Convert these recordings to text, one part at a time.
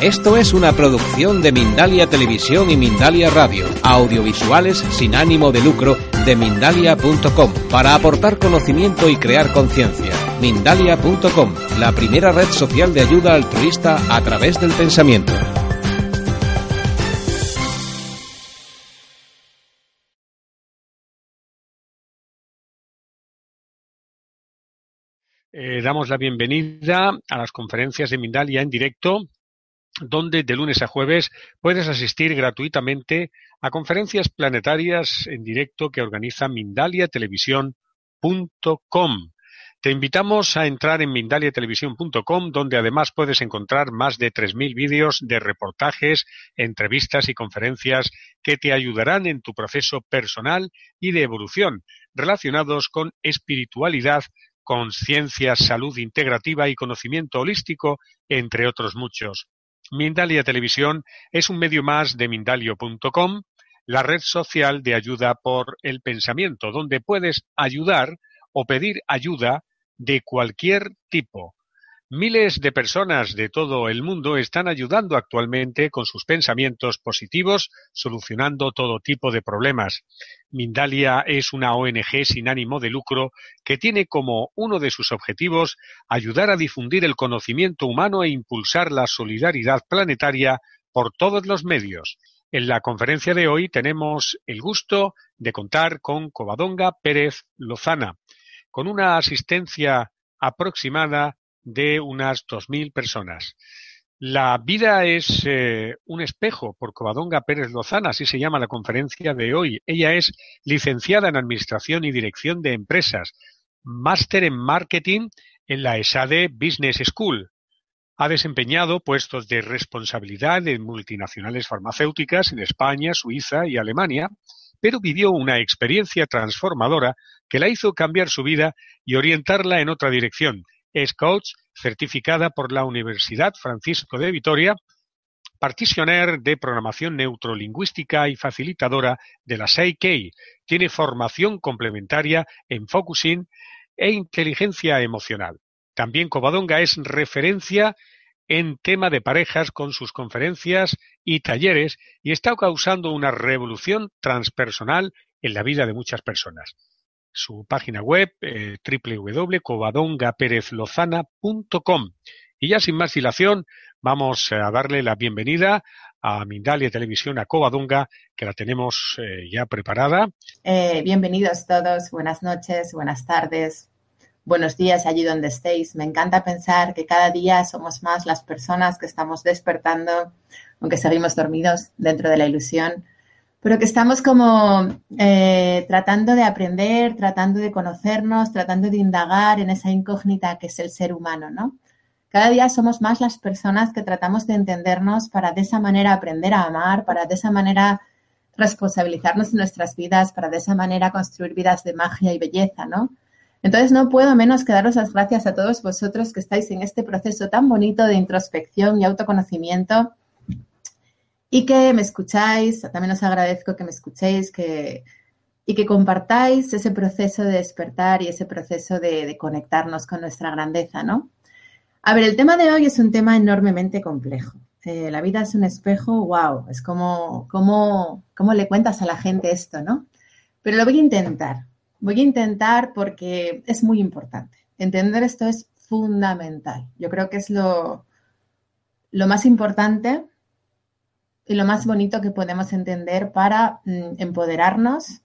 Esto es una producción de Mindalia Televisión y Mindalia Radio, audiovisuales sin ánimo de lucro de mindalia.com, para aportar conocimiento y crear conciencia. Mindalia.com, la primera red social de ayuda altruista a través del pensamiento. Eh, damos la bienvenida a las conferencias de Mindalia en directo donde de lunes a jueves puedes asistir gratuitamente a conferencias planetarias en directo que organiza mindaliatelevisión.com. Te invitamos a entrar en mindaliatelevisión.com, donde además puedes encontrar más de 3.000 vídeos de reportajes, entrevistas y conferencias que te ayudarán en tu proceso personal y de evolución relacionados con espiritualidad, conciencia, salud integrativa y conocimiento holístico, entre otros muchos. Mindalia Televisión es un medio más de Mindalio.com, la red social de ayuda por el pensamiento, donde puedes ayudar o pedir ayuda de cualquier tipo. Miles de personas de todo el mundo están ayudando actualmente con sus pensamientos positivos, solucionando todo tipo de problemas. Mindalia es una ONG sin ánimo de lucro que tiene como uno de sus objetivos ayudar a difundir el conocimiento humano e impulsar la solidaridad planetaria por todos los medios. En la conferencia de hoy tenemos el gusto de contar con Covadonga Pérez Lozana, con una asistencia aproximada de unas 2.000 personas. La vida es eh, un espejo por Covadonga Pérez Lozana, así se llama la conferencia de hoy. Ella es licenciada en Administración y Dirección de Empresas, máster en Marketing en la ESADE Business School. Ha desempeñado puestos de responsabilidad en multinacionales farmacéuticas en España, Suiza y Alemania, pero vivió una experiencia transformadora que la hizo cambiar su vida y orientarla en otra dirección, es coach certificada por la Universidad Francisco de Vitoria, particioner de programación neurolingüística y facilitadora de la SEIKEI. Tiene formación complementaria en focusing e inteligencia emocional. También Covadonga es referencia en tema de parejas con sus conferencias y talleres y está causando una revolución transpersonal en la vida de muchas personas su página web eh, www.covadongaperezlozana.com. Y ya sin más dilación, vamos a darle la bienvenida a Mindalia Televisión, a Covadonga, que la tenemos eh, ya preparada. Eh, bienvenidos todos, buenas noches, buenas tardes, buenos días allí donde estéis. Me encanta pensar que cada día somos más las personas que estamos despertando, aunque seguimos dormidos dentro de la ilusión pero que estamos como eh, tratando de aprender, tratando de conocernos, tratando de indagar en esa incógnita que es el ser humano, ¿no? Cada día somos más las personas que tratamos de entendernos para de esa manera aprender a amar, para de esa manera responsabilizarnos en nuestras vidas, para de esa manera construir vidas de magia y belleza, ¿no? Entonces no puedo menos que daros las gracias a todos vosotros que estáis en este proceso tan bonito de introspección y autoconocimiento y que me escucháis. También os agradezco que me escuchéis que, y que compartáis ese proceso de despertar y ese proceso de, conectarnos con nuestra grandeza, ¿no? A ver, el tema de hoy es un tema enormemente complejo. Eh, la vida es un espejo, wow, es como, como, ¿cómo le cuentas a la gente esto, no? Pero lo voy a intentar. Voy a intentar porque es muy importante. Entender esto es fundamental. Yo creo que es lo, lo más importante lo más bonito que podemos entender para mm, empoderarnos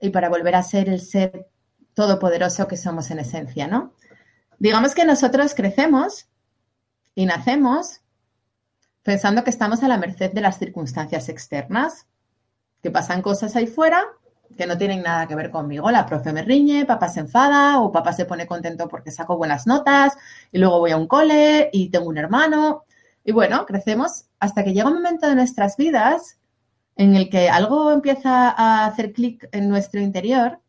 y para volver a ser el ser todopoderoso que somos en esencia, ¿no? Digamos que nosotros crecemos y nacemos pensando que estamos a la merced de las circunstancias externas, que pasan cosas ahí fuera que no tienen nada que ver conmigo. La profe me riñe, papá se enfada o papá se pone contento porque saco buenas notas y luego voy a un cole y tengo un hermano Y bueno, crecemos hasta que llega un momento de nuestras vidas en el que algo empieza a hacer clic en nuestro interior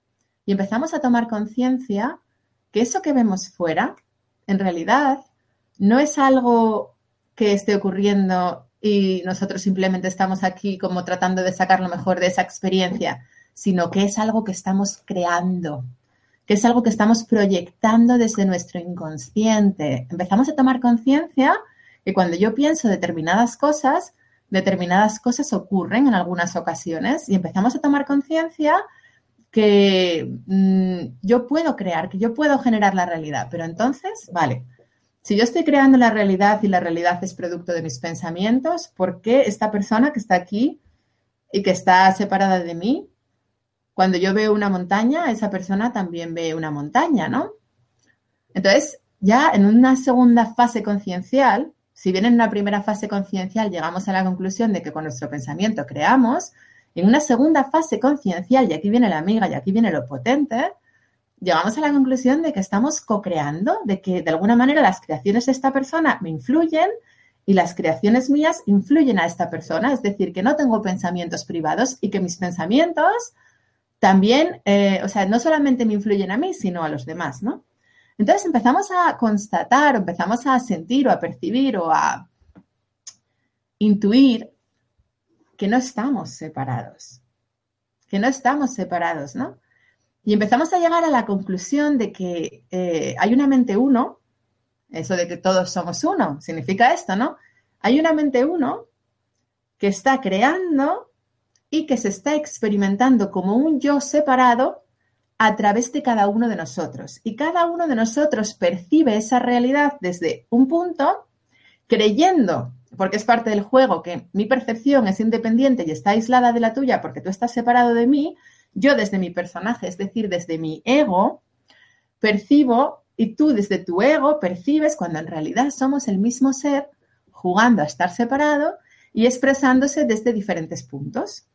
y empezamos a tomar conciencia que eso que vemos fuera, en realidad, no es algo que esté ocurriendo y nosotros simplemente estamos aquí como tratando de sacar lo mejor de esa experiencia, sino que es algo que estamos creando, que es algo que estamos proyectando desde nuestro inconsciente. Empezamos a tomar conciencia que cuando yo pienso determinadas cosas, determinadas cosas ocurren en algunas ocasiones y empezamos a tomar conciencia que mm, yo puedo crear, que yo puedo generar la realidad. Pero entonces, vale, si yo estoy creando la realidad y la realidad es producto de mis pensamientos, ¿por qué esta persona que está aquí y que está separada de mí, cuando yo veo una montaña, esa persona también ve una montaña, ¿no? Entonces, ya en una segunda fase conciencial, si bien en una primera fase conciencial llegamos a la conclusión de que con nuestro pensamiento creamos, en una segunda fase conciencial, y aquí viene la amiga y aquí viene lo potente, llegamos a la conclusión de que estamos co-creando, de que de alguna manera las creaciones de esta persona me influyen y las creaciones mías influyen a esta persona, es decir, que no tengo pensamientos privados y que mis pensamientos también, eh, o sea, no solamente me influyen a mí, sino a los demás, ¿no? Entonces empezamos a constatar, empezamos a sentir o a percibir o a intuir que no estamos separados, que no estamos separados, ¿no? Y empezamos a llegar a la conclusión de que eh, hay una mente uno, eso de que todos somos uno, significa esto, ¿no? Hay una mente uno que está creando y que se está experimentando como un yo separado a través de cada uno de nosotros. Y cada uno de nosotros percibe esa realidad desde un punto, creyendo, porque es parte del juego, que mi percepción es independiente y está aislada de la tuya porque tú estás separado de mí, yo desde mi personaje, es decir, desde mi ego, percibo y tú desde tu ego percibes cuando en realidad somos el mismo ser jugando a estar separado y expresándose desde diferentes puntos.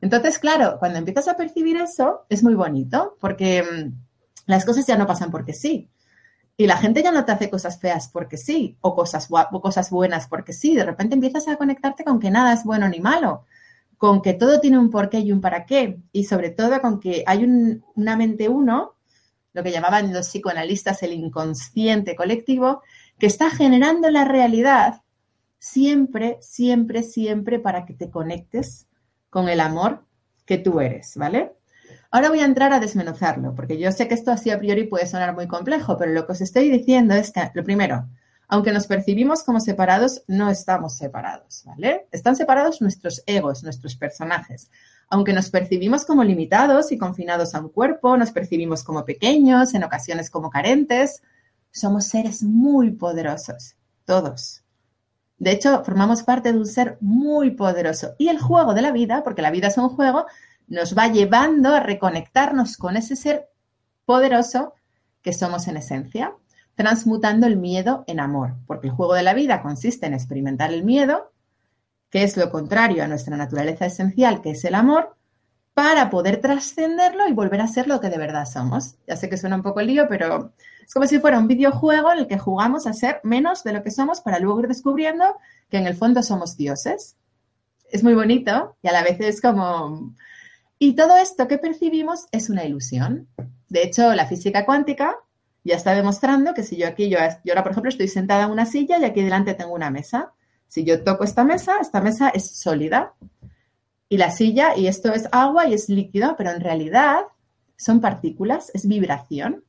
Entonces, claro, cuando empiezas a percibir eso, es muy bonito, porque mm, las cosas ya no pasan porque sí. Y la gente ya no te hace cosas feas porque sí, o cosas, o cosas buenas porque sí. De repente empiezas a conectarte con que nada es bueno ni malo, con que todo tiene un porqué y un para qué. Y sobre todo con que hay una mente uno, lo que llamaban los psicoanalistas el inconsciente colectivo, que está generando la realidad siempre, siempre, siempre para que te conectes con el amor que tú eres, ¿vale? Ahora voy a entrar a desmenuzarlo, porque yo sé que esto así a priori puede sonar muy complejo, pero lo que os estoy diciendo es que, lo primero, aunque nos percibimos como separados, no estamos separados, ¿vale? Están separados nuestros egos, nuestros personajes. Aunque nos percibimos como limitados y confinados a un cuerpo, nos percibimos como pequeños, en ocasiones como carentes, somos seres muy poderosos, todos. De hecho, formamos parte de un ser muy poderoso. Y el juego de la vida, porque la vida es un juego, nos va llevando a reconectarnos con ese ser poderoso que somos en esencia, transmutando el miedo en amor, porque el juego de la vida consiste en experimentar el miedo, que es lo contrario a nuestra naturaleza esencial, que es el amor, para poder trascenderlo y volver a ser lo que de verdad somos. Ya sé que suena un poco lío, pero es como si fuera un videojuego en el que jugamos a ser menos de lo que somos para luego ir descubriendo que en el fondo somos dioses. Es muy bonito y a la vez es como... Y todo esto que percibimos es una ilusión. De hecho, la física cuántica ya está demostrando que si yo aquí, yo, yo ahora por ejemplo estoy sentada en una silla y aquí delante tengo una mesa. Si yo toco esta mesa, esta mesa es sólida y la silla, y esto es agua y es líquido, pero en realidad son partículas, es vibración.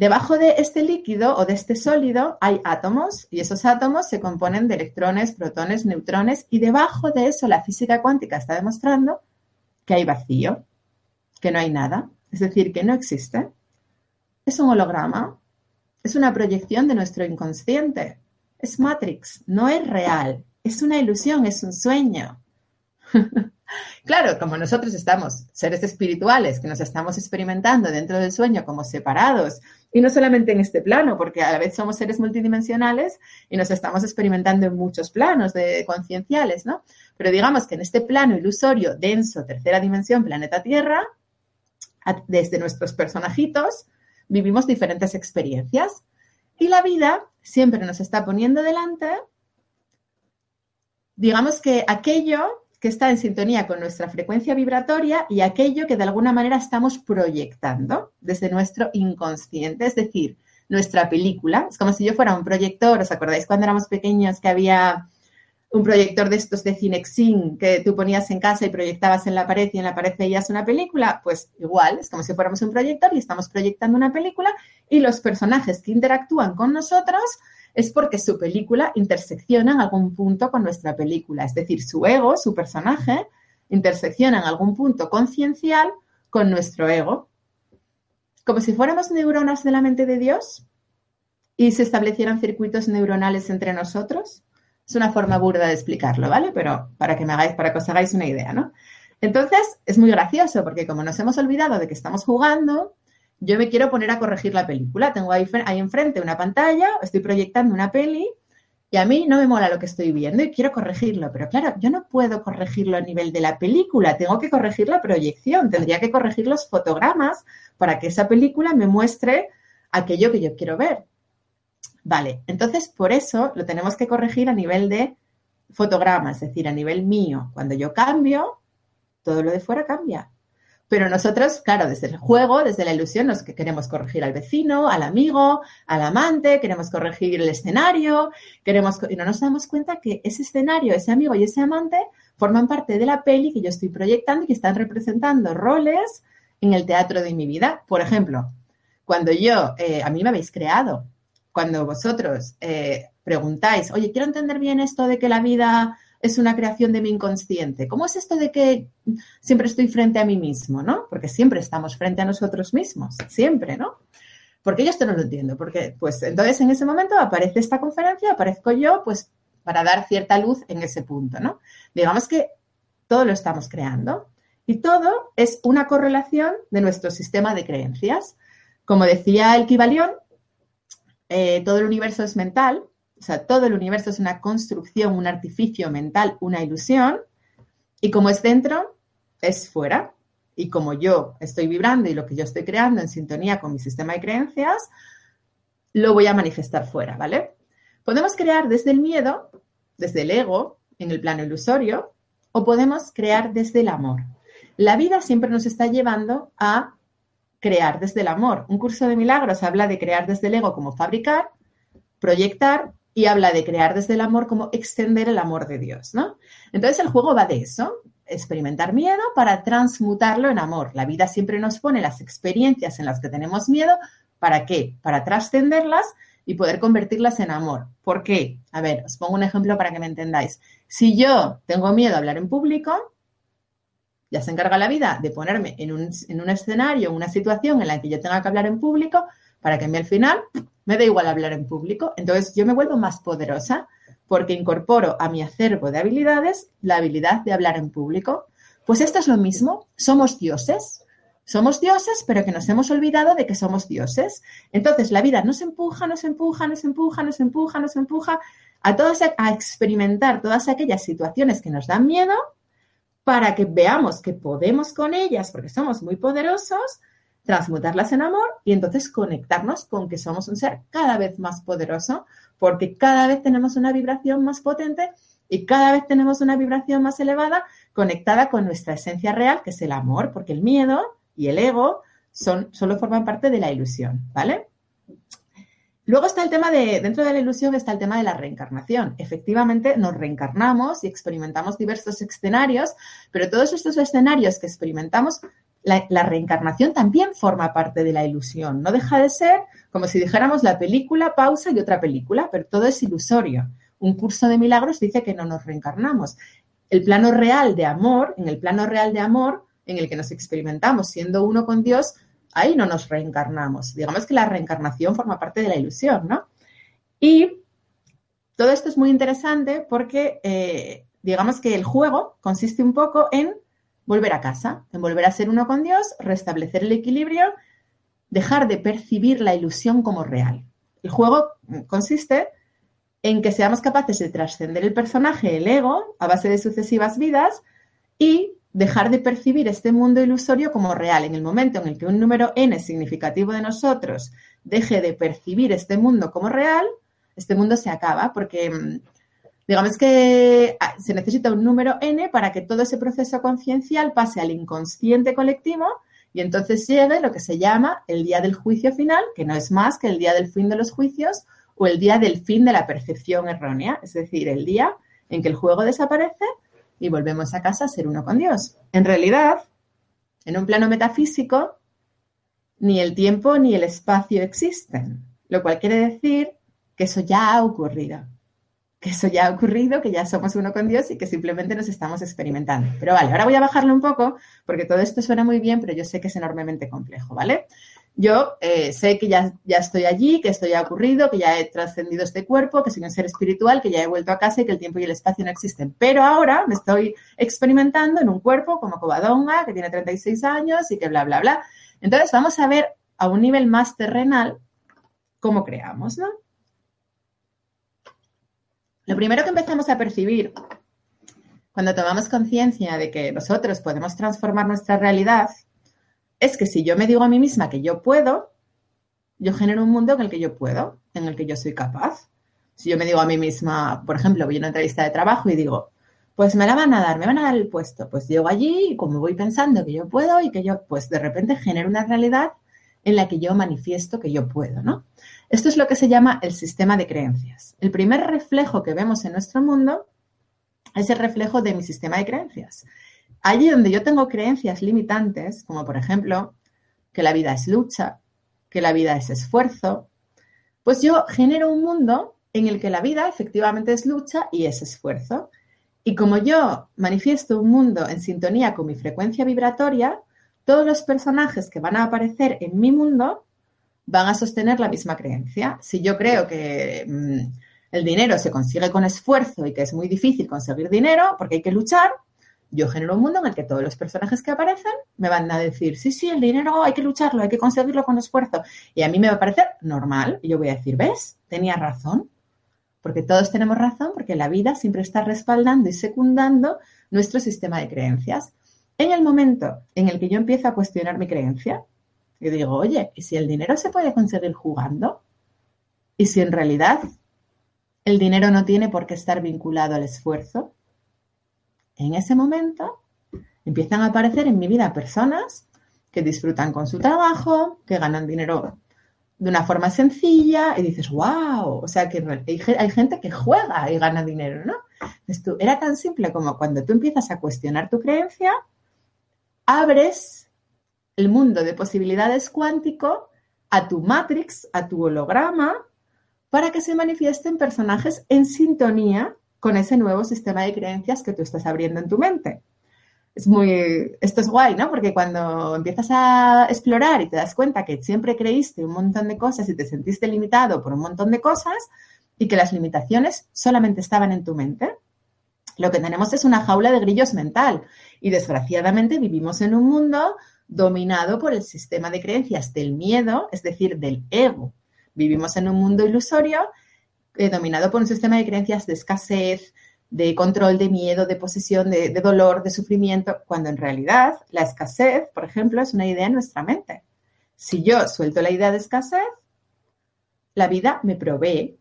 Debajo de este líquido o de este sólido hay átomos y esos átomos se componen de electrones, protones, neutrones y debajo de eso la física cuántica está demostrando que hay vacío, que no hay nada, es decir, que no existe. Es un holograma, es una proyección de nuestro inconsciente, es Matrix, no es real, es una ilusión, es un sueño. claro, como nosotros estamos seres espirituales que nos estamos experimentando dentro del sueño como separados, y no solamente en este plano, porque a la vez somos seres multidimensionales y nos estamos experimentando en muchos planos de concienciales, ¿no? Pero digamos que en este plano ilusorio, denso, tercera dimensión, planeta Tierra, desde nuestros personajitos, vivimos diferentes experiencias. Y la vida siempre nos está poniendo delante digamos que aquello que está en sintonía con nuestra frecuencia vibratoria y aquello que de alguna manera estamos proyectando desde nuestro inconsciente, es decir, nuestra película. Es como si yo fuera un proyector, ¿os acordáis cuando éramos pequeños que había un proyector de estos de Cinexin que tú ponías en casa y proyectabas en la pared y en la pared veías una película? Pues igual, es como si fuéramos un proyector y estamos proyectando una película y los personajes que interactúan con nosotros es porque su película intersecciona en algún punto con nuestra película. Es decir, su ego, su personaje, intersecciona en algún punto conciencial con nuestro ego. Como si fuéramos neuronas de la mente de Dios y se establecieran circuitos neuronales entre nosotros. Es una forma burda de explicarlo, ¿vale? Pero para que me hagáis, para que os hagáis una idea, ¿no? Entonces, es muy gracioso porque como nos hemos olvidado de que estamos jugando, yo me quiero poner a corregir la película. Tengo ahí, ahí enfrente una pantalla, estoy proyectando una peli y a mí no me mola lo que estoy viendo y quiero corregirlo. Pero claro, yo no puedo corregirlo a nivel de la película, tengo que corregir la proyección, tendría que corregir los fotogramas para que esa película me muestre aquello que yo quiero ver. Vale, entonces por eso lo tenemos que corregir a nivel de fotogramas, es decir, a nivel mío. Cuando yo cambio, todo lo de fuera cambia. Pero nosotros, claro, desde el juego, desde la ilusión, nos queremos corregir al vecino, al amigo, al amante, queremos corregir el escenario, queremos y no nos damos cuenta que ese escenario, ese amigo y ese amante forman parte de la peli que yo estoy proyectando y que están representando roles en el teatro de mi vida. Por ejemplo, cuando yo, eh, a mí me habéis creado, cuando vosotros eh, preguntáis, oye, quiero entender bien esto de que la vida es una creación de mi inconsciente. ¿Cómo es esto de que siempre estoy frente a mí mismo, no? Porque siempre estamos frente a nosotros mismos, siempre, ¿no? Porque yo esto no lo entiendo, porque pues entonces en ese momento aparece esta conferencia, aparezco yo, pues para dar cierta luz en ese punto, ¿no? Digamos que todo lo estamos creando y todo es una correlación de nuestro sistema de creencias. Como decía el Kibalión, eh, todo el universo es mental o sea, todo el universo es una construcción, un artificio mental, una ilusión, y como es dentro, es fuera. Y como yo estoy vibrando y lo que yo estoy creando en sintonía con mi sistema de creencias, lo voy a manifestar fuera, ¿vale? Podemos crear desde el miedo, desde el ego, en el plano ilusorio, o podemos crear desde el amor. La vida siempre nos está llevando a crear desde el amor. Un curso de milagros habla de crear desde el ego como fabricar, proyectar y habla de crear desde el amor como extender el amor de Dios, ¿no? Entonces el juego va de eso, experimentar miedo para transmutarlo en amor. La vida siempre nos pone las experiencias en las que tenemos miedo, ¿para qué? Para trascenderlas y poder convertirlas en amor. ¿Por qué? A ver, os pongo un ejemplo para que me entendáis. Si yo tengo miedo a hablar en público, ya se encarga la vida de ponerme en un, en un escenario, una situación en la que yo tenga que hablar en público, para que a mí al final me da igual hablar en público. Entonces yo me vuelvo más poderosa porque incorporo a mi acervo de habilidades la habilidad de hablar en público. Pues esto es lo mismo, somos dioses. Somos dioses, pero que nos hemos olvidado de que somos dioses. Entonces la vida nos empuja, nos empuja, nos empuja, nos empuja, nos empuja a todos a experimentar todas aquellas situaciones que nos dan miedo para que veamos que podemos con ellas, porque somos muy poderosos, transmutarlas en amor y entonces conectarnos con que somos un ser cada vez más poderoso, porque cada vez tenemos una vibración más potente y cada vez tenemos una vibración más elevada conectada con nuestra esencia real, que es el amor, porque el miedo y el ego son, solo forman parte de la ilusión, ¿vale? Luego está el tema de, dentro de la ilusión está el tema de la reencarnación. Efectivamente, nos reencarnamos y experimentamos diversos escenarios, pero todos estos escenarios que experimentamos la, reencarnación también forma parte de la ilusión. No deja de ser como si dijéramos la película, pausa y otra película, pero todo es ilusorio. Un curso de milagros dice que no nos reencarnamos. El plano real de amor, en el plano real de amor, en el que nos experimentamos siendo uno con Dios, ahí no nos reencarnamos. Digamos que la reencarnación forma parte de la ilusión, ¿no? Y todo esto es muy interesante porque, eh, digamos que el juego consiste un poco en volver a casa, en volver a ser uno con Dios, restablecer el equilibrio, dejar de percibir la ilusión como real. El juego consiste en que seamos capaces de trascender el personaje, el ego, a base de sucesivas vidas y dejar de percibir este mundo ilusorio como real. En el momento en el que un número n significativo de nosotros deje de percibir este mundo como real, este mundo se acaba porque mm, Digamos que ah, se necesita un número n para que todo ese proceso conciencial pase al inconsciente colectivo y entonces llegue lo que se llama el día del juicio final, que no es más que el día del fin de los juicios o el día del fin de la percepción errónea, es decir, el día en que el juego desaparece y volvemos a casa a ser uno con Dios. En realidad, en un plano metafísico, ni el tiempo ni el espacio existen, lo cual quiere decir que eso ya ha ocurrido que eso ya ha ocurrido, que ya somos uno con Dios y que simplemente nos estamos experimentando. Pero vale, ahora voy a bajarlo un poco porque todo esto suena muy bien, pero yo sé que es enormemente complejo, ¿vale? Yo eh, sé que ya, ya estoy allí, que esto ya ha ocurrido, que ya he trascendido este cuerpo, que soy un ser espiritual, que ya he vuelto a casa y que el tiempo y el espacio no existen. Pero ahora me estoy experimentando en un cuerpo como Covadonga, que tiene 36 años y que bla, bla, bla. Entonces vamos a ver a un nivel más terrenal cómo creamos, ¿no? Lo primero que empezamos a percibir cuando tomamos conciencia de que nosotros podemos transformar nuestra realidad es que si yo me digo a mí misma que yo puedo, yo genero un mundo en el que yo puedo, en el que yo soy capaz. Si yo me digo a mí misma, por ejemplo, voy a una entrevista de trabajo y digo, pues me la van a dar, me van a dar el puesto, pues llego allí y como voy pensando que yo puedo y que yo, pues de repente genero una realidad en la que yo manifiesto que yo puedo, ¿no? Esto es lo que se llama el sistema de creencias. El primer reflejo que vemos en nuestro mundo es el reflejo de mi sistema de creencias. Allí donde yo tengo creencias limitantes, como por ejemplo que la vida es lucha, que la vida es esfuerzo, pues yo genero un mundo en el que la vida efectivamente es lucha y es esfuerzo. Y como yo manifiesto un mundo en sintonía con mi frecuencia vibratoria, todos los personajes que van a aparecer en mi mundo van a sostener la misma creencia. Si yo creo que mm, el dinero se consigue con esfuerzo y que es muy difícil conseguir dinero porque hay que luchar, yo genero un mundo en el que todos los personajes que aparecen me van a decir, sí, sí, el dinero hay que lucharlo, hay que conseguirlo con esfuerzo. Y a mí me va a parecer normal. Y yo voy a decir, ¿ves? Tenía razón. Porque todos tenemos razón, porque la vida siempre está respaldando y secundando nuestro sistema de creencias. En el momento en el que yo empiezo a cuestionar mi creencia, y digo, oye, ¿y si el dinero se puede conseguir jugando? ¿Y si en realidad el dinero no tiene por qué estar vinculado al esfuerzo? En ese momento empiezan a aparecer en mi vida personas que disfrutan con su trabajo, que ganan dinero de una forma sencilla y dices, wow, o sea que hay, gente que juega y gana dinero, ¿no? Era tan simple como cuando tú empiezas a cuestionar tu creencia, abres el mundo de posibilidades cuántico a tu matrix, a tu holograma, para que se manifiesten personajes en sintonía con ese nuevo sistema de creencias que tú estás abriendo en tu mente. Es muy, esto es guay, ¿no? Porque cuando empiezas a explorar y te das cuenta que siempre creíste un montón de cosas y te sentiste limitado por un montón de cosas y que las limitaciones solamente estaban en tu mente, lo que tenemos es una jaula de grillos mental y desgraciadamente vivimos en un mundo dominado por el sistema de creencias del miedo, es decir, del ego. Vivimos en un mundo ilusorio eh, dominado por un sistema de creencias de escasez, de control, de miedo, de posesión, de, de dolor, de sufrimiento, cuando en realidad la escasez, por ejemplo, es una idea en nuestra mente. Si yo suelto la idea de escasez, la vida me provee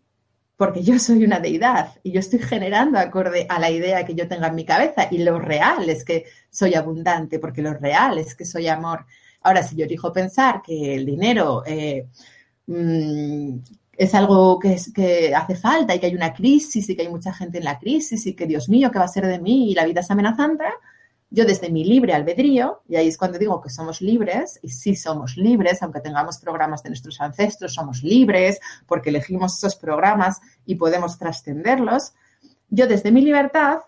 porque yo soy una deidad y yo estoy generando acorde a la idea que yo tenga en mi cabeza y lo real es que soy abundante, porque lo real es que soy amor. Ahora, si yo elijo pensar que el dinero eh, mm, es algo que, es, que hace falta y que hay una crisis y que hay mucha gente en la crisis y que Dios mío, ¿qué va a ser de mí? Y la vida es amenazante, yo desde mi libre albedrío, y ahí es cuando digo que somos libres, y sí somos libres, aunque tengamos programas de nuestros ancestros, somos libres porque elegimos esos programas y podemos trascenderlos, yo desde mi libertad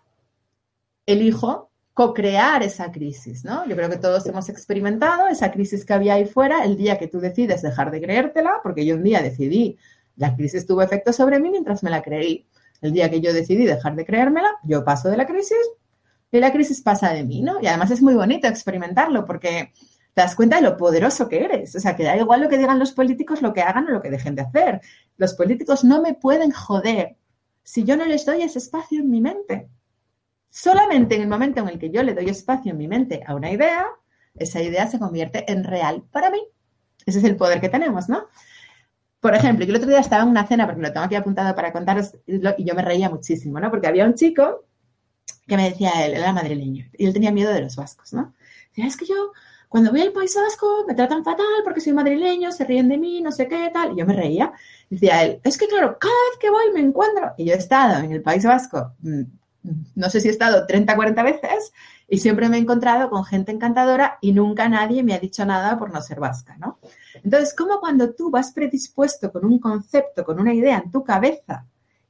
elijo co-crear esa crisis, ¿no? Yo creo que todos hemos experimentado esa crisis que había ahí fuera el día que tú decides dejar de creértela, porque yo un día decidí, la crisis tuvo efecto sobre mí mientras me la creí. El día que yo decidí dejar de creérmela, yo paso de la crisis, y la crisis pasa de mí, ¿no? Y además es muy bonito experimentarlo porque te das cuenta de lo poderoso que eres. O sea, que da igual lo que digan los políticos, lo que hagan o lo que dejen de hacer. Los políticos no me pueden joder si yo no les doy ese espacio en mi mente. Solamente en el momento en el que yo le doy espacio en mi mente a una idea, esa idea se convierte en real para mí. Ese es el poder que tenemos, ¿no? Por ejemplo, yo el otro día estaba en una cena, porque lo tengo aquí apuntado para contaros, y yo me reía muchísimo, ¿no? Porque había un chico que me decía él, era madrileño, y él tenía miedo de los vascos, ¿no? Decía, es que yo, cuando voy al País Vasco, me tratan fatal porque soy madrileño, se ríen de mí, no sé qué, tal. Y yo me reía. Decía él, es que claro, cada vez que voy me encuentro, y yo he estado en el País Vasco, mm, no sé si he estado 30, 40 veces, y siempre me he encontrado con gente encantadora y nunca nadie me ha dicho nada por no ser vasca, ¿no? Entonces, como cuando tú vas predispuesto con un concepto, con una idea en tu cabeza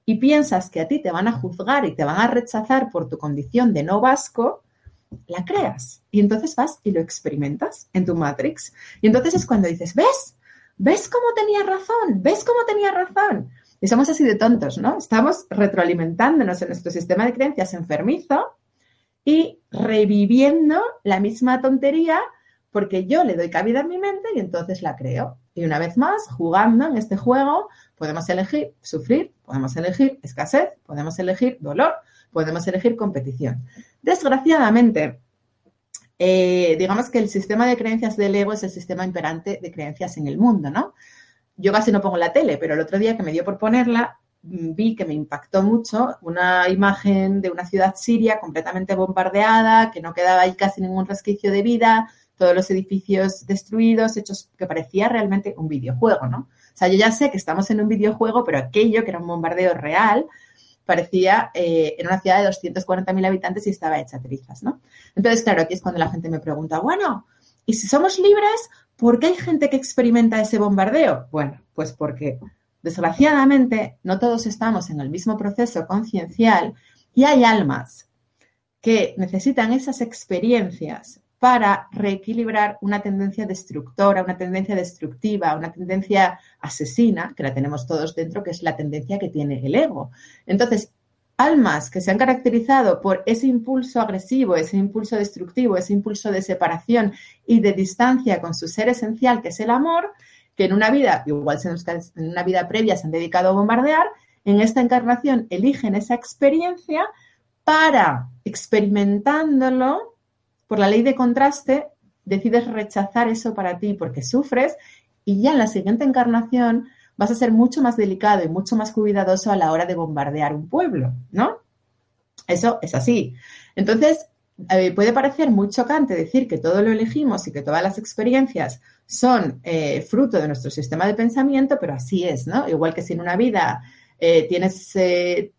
y piensas que a ti te van a juzgar y te van a rechazar por tu condición de no vasco, la creas y entonces vas y lo experimentas en tu Matrix. Y entonces es cuando dices, ¿ves? ¿Ves cómo tenía razón? ¿Ves cómo tenía razón? Y somos así de tontos, ¿no? Estamos retroalimentándonos en nuestro sistema de creencias enfermizo y reviviendo la misma tontería porque yo le doy cabida en mi mente y entonces la creo. Y una vez más, jugando en este juego, podemos elegir sufrir, podemos elegir escasez, podemos elegir dolor, podemos elegir competición. Desgraciadamente, eh, digamos que el sistema de creencias del ego es el sistema imperante de creencias en el mundo, ¿no? Yo casi no pongo la tele, pero el otro día que me dio por ponerla, mm, vi que me impactó mucho una imagen de una ciudad siria completamente bombardeada, que no quedaba ahí casi ningún resquicio de vida, todos los edificios destruidos, hechos que parecía realmente un videojuego, ¿no? O sea, yo ya sé que estamos en un videojuego, pero aquello que era un bombardeo real parecía eh, en una ciudad de 240.000 habitantes y estaba hecha trizas, ¿no? Entonces, claro, aquí es cuando la gente me pregunta, bueno, ¿y si somos libres, por qué hay gente que experimenta ese bombardeo? Bueno, pues porque desgraciadamente no todos estamos en el mismo proceso conciencial y hay almas que necesitan esas experiencias para reequilibrar una tendencia destructora, una tendencia destructiva, una tendencia asesina, que la tenemos todos dentro, que es la tendencia que tiene el ego. Entonces, almas que se han caracterizado por ese impulso agresivo, ese impulso destructivo, ese impulso de separación y de distancia con su ser esencial, que es el amor, que en una vida, igual en una vida previa se han dedicado a bombardear, en esta encarnación eligen esa experiencia para, experimentándolo, por la ley de contraste, decides rechazar eso para ti porque sufres y ya en la siguiente encarnación vas a ser mucho más delicado y mucho más cuidadoso a la hora de bombardear un pueblo, ¿no? Eso es así. Entonces, eh, puede parecer muy chocante decir que todo lo elegimos y que todas las experiencias son eh, fruto de nuestro sistema de pensamiento, pero así es, ¿no? Igual que si en una vida eh, tienes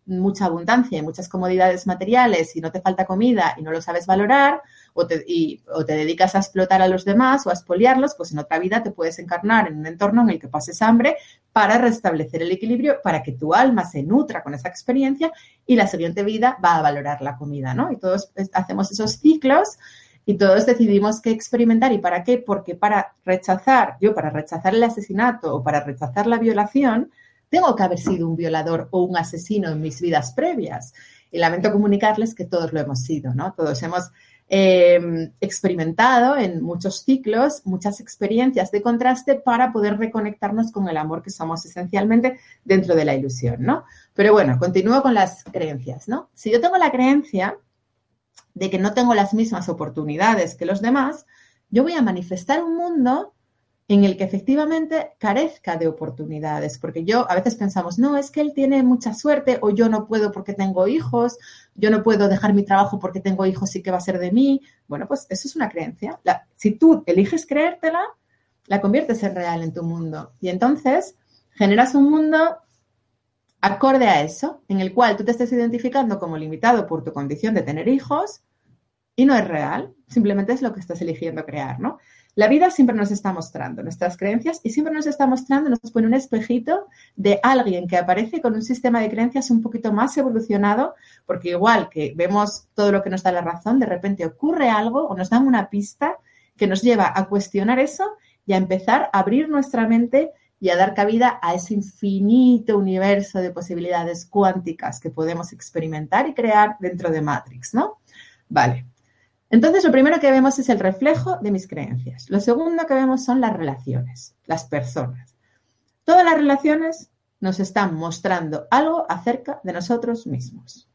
mucha abundancia y muchas comodidades materiales y no te falta comida y no lo sabes valorar, o te, o te dedicas a explotar a los demás o a expoliarlos, pues en otra vida te puedes encarnar en un entorno en el que pases hambre para restablecer el equilibrio, para que tu alma se nutra con esa experiencia y la siguiente vida va a valorar la comida, ¿no? Y todos hacemos esos ciclos y todos decidimos qué experimentar y para qué, porque para rechazar, yo para rechazar el asesinato o para rechazar la violación, tengo que haber sido un violador o un asesino en mis vidas previas. Y lamento comunicarles que todos lo hemos sido, ¿no? Todos hemos Em, experimentado en muchos ciclos, muchas experiencias de contraste para poder reconectarnos con el amor que somos esencialmente dentro de la ilusión, ¿no? Pero bueno, continúo con las creencias, ¿no? Si yo tengo la creencia de que no tengo las mismas oportunidades que los demás, yo voy a manifestar un mundo en el que efectivamente carezca de oportunidades, porque yo a veces pensamos, no, es que él tiene mucha suerte o yo no puedo porque tengo hijos, yo no puedo dejar mi trabajo porque tengo hijos y que va a ser de mí. Bueno, pues eso es una creencia. si tú eliges creértela, la conviertes en real en tu mundo y entonces generas un mundo acorde a eso, en el cual tú te estés identificando como limitado por tu condición de tener hijos y no es real, simplemente es lo que estás eligiendo crear, ¿no? La vida siempre nos está mostrando nuestras creencias y siempre nos está mostrando, nos pone un espejito de alguien que aparece con un sistema de creencias un poquito más evolucionado, porque igual que vemos todo lo que nos da la razón, de repente ocurre algo o nos dan una pista que nos lleva a cuestionar eso y a empezar a abrir nuestra mente y a dar cabida a ese infinito universo de posibilidades cuánticas que podemos experimentar y crear dentro de Matrix, ¿no? Vale. Entonces, lo primero que vemos es el reflejo de mis creencias. Lo segundo que vemos son las relaciones, las personas. Todas las relaciones nos están mostrando algo acerca de nosotros mismos.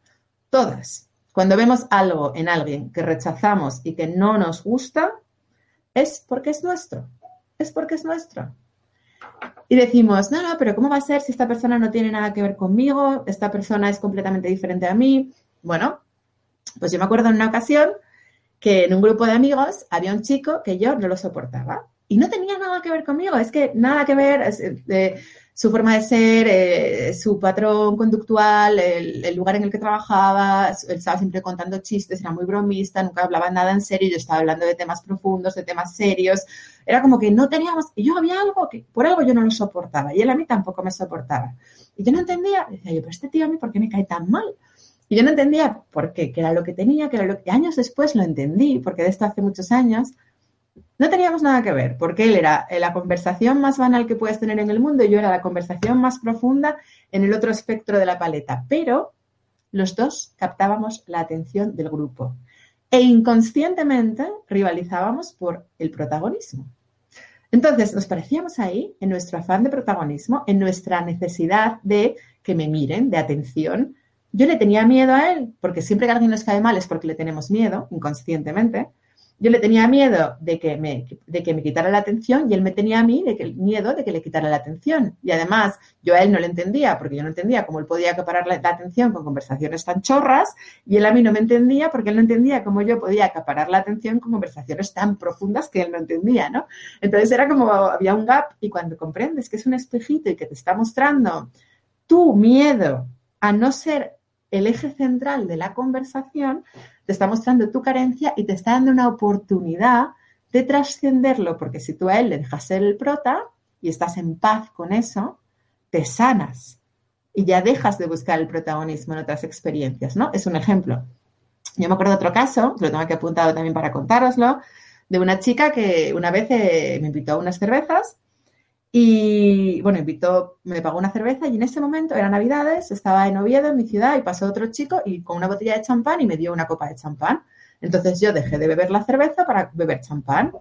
Todas. Cuando vemos algo en alguien que rechazamos y que no nos gusta, es porque es nuestro. Es porque es nuestro. Y decimos, no, no, pero ¿cómo va a ser si esta persona no tiene nada que ver conmigo? Esta persona es completamente diferente a mí. Bueno, pues yo me acuerdo en una ocasión que en un grupo de amigos había un chico que yo no lo soportaba. Y no tenía nada que ver conmigo, es que nada que ver, eh, su forma de ser, eh, su patrón conductual, el, lugar en el que trabajaba, él estaba siempre contando chistes, era muy bromista, nunca hablaba nada en serio, yo estaba hablando de temas profundos, de temas serios, era como que no teníamos, y yo había algo que por algo yo no lo soportaba, y él a mí tampoco me soportaba. Y yo no entendía, decía yo, pero este tío a mí, ¿por qué me cae tan mal? Y yo no entendía por qué, qué era lo que tenía, que era lo que años después lo entendí, porque de esto hace muchos años, no teníamos nada que ver, porque él era la conversación más banal que puedes tener en el mundo y yo era la conversación más profunda en el otro espectro de la paleta. Pero los dos captábamos la atención del grupo e inconscientemente rivalizábamos por el protagonismo. Entonces nos parecíamos ahí en nuestro afán de protagonismo, en nuestra necesidad de que me miren, de atención. Yo le tenía miedo a él, porque siempre que alguien nos cae mal es porque le tenemos miedo, inconscientemente. Yo le tenía miedo de que, me, de que me quitara la atención y él me tenía a mí de que, miedo de que le quitara la atención. Y además, yo a él no le entendía porque yo no entendía cómo él podía acaparar la, atención con conversaciones tan chorras y él a mí no me entendía porque él no entendía cómo yo podía acaparar la atención con conversaciones tan profundas que él no entendía, ¿no? Entonces era como había un gap y cuando comprendes que es un espejito y que te está mostrando tu miedo a no ser el eje central de la conversación, te está mostrando tu carencia y te está dando una oportunidad de trascenderlo, porque si tú a él le dejas ser el prota y estás en paz con eso, te sanas y ya dejas de buscar el protagonismo en otras experiencias, ¿no? Es un ejemplo. Yo me acuerdo de otro caso, lo tengo aquí apuntado también para contároslo, de una chica que una vez eh, me invitó a unas cervezas y bueno, invitó, me pagó una cerveza y en ese momento, era Navidades, estaba en Oviedo, en mi ciudad, y pasó otro chico y con una botella de champán y me dio una copa de champán. Entonces yo dejé de beber la cerveza para beber champán.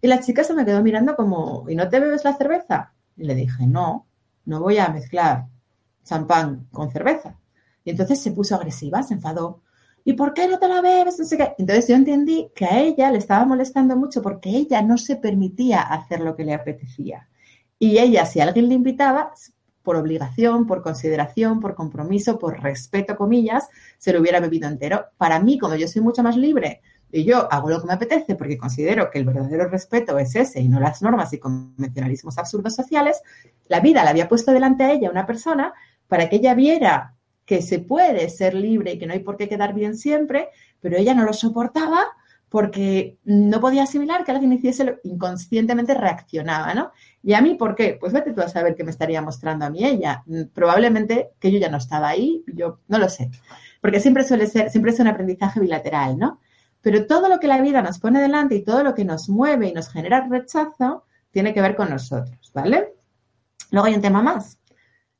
Y la chica se me quedó mirando como, ¿y no te bebes la cerveza? Y le dije, no, no voy a mezclar champán con cerveza. Y entonces se puso agresiva, se enfadó. ¿Y por qué no te la bebes? No sé qué. Entonces yo entendí que a ella le estaba molestando mucho porque ella no se permitía hacer lo que le apetecía. Y ella, si alguien le invitaba, por obligación, por consideración, por compromiso, por respeto, comillas, se lo hubiera bebido entero. Para mí, como yo soy mucho más libre y yo hago lo que me apetece porque considero que el verdadero respeto es ese y no las normas y convencionalismos absurdos sociales, la vida le había puesto delante a ella una persona para que ella viera que se puede ser libre y que no hay por qué quedar bien siempre, pero ella no lo soportaba porque no podía asimilar que alguien hiciese lo inconscientemente reaccionaba, ¿no? ¿Y a mí por qué? Pues vete tú a saber qué me estaría mostrando a mí ella. Probablemente que yo ya no estaba ahí, yo no lo sé. Porque siempre suele ser, siempre es un aprendizaje bilateral, ¿no? Pero todo lo que la vida nos pone delante y todo lo que nos mueve y nos genera rechazo tiene que ver con nosotros, ¿vale? Luego hay un tema más.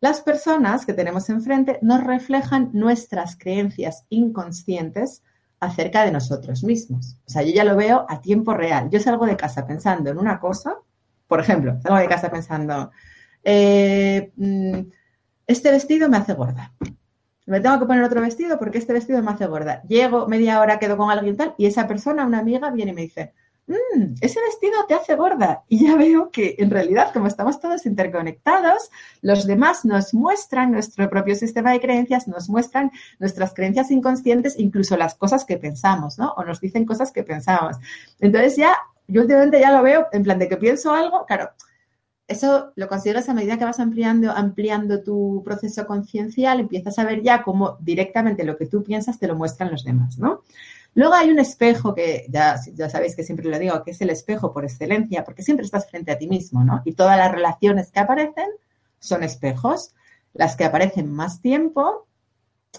Las personas que tenemos enfrente nos reflejan nuestras creencias inconscientes acerca de nosotros mismos. O sea, yo ya lo veo a tiempo real. Yo salgo de casa pensando en una cosa, por ejemplo, salgo de casa pensando, eh, mm, este vestido me hace gorda. Me tengo que poner otro vestido porque este vestido me hace gorda. Llego media hora, quedo con alguien tal, y esa persona, una amiga, viene y me dice, Mm, ese vestido te hace gorda. Y ya veo que en realidad, como estamos todos interconectados, los demás nos muestran nuestro propio sistema de creencias, nos muestran nuestras creencias inconscientes, incluso las cosas que pensamos, ¿no? O nos dicen cosas que pensamos. Entonces ya, yo últimamente ya lo veo en plan de que pienso algo, claro, eso lo consigues a medida que vas ampliando, ampliando tu proceso conciencial, empiezas a ver ya cómo directamente lo que tú piensas te lo muestran los demás, ¿no? Luego hay un espejo que ya, ya sabéis que siempre lo digo, que es el espejo por excelencia, porque siempre estás frente a ti mismo, ¿no? Y todas las relaciones que aparecen son espejos. Las que aparecen más tiempo,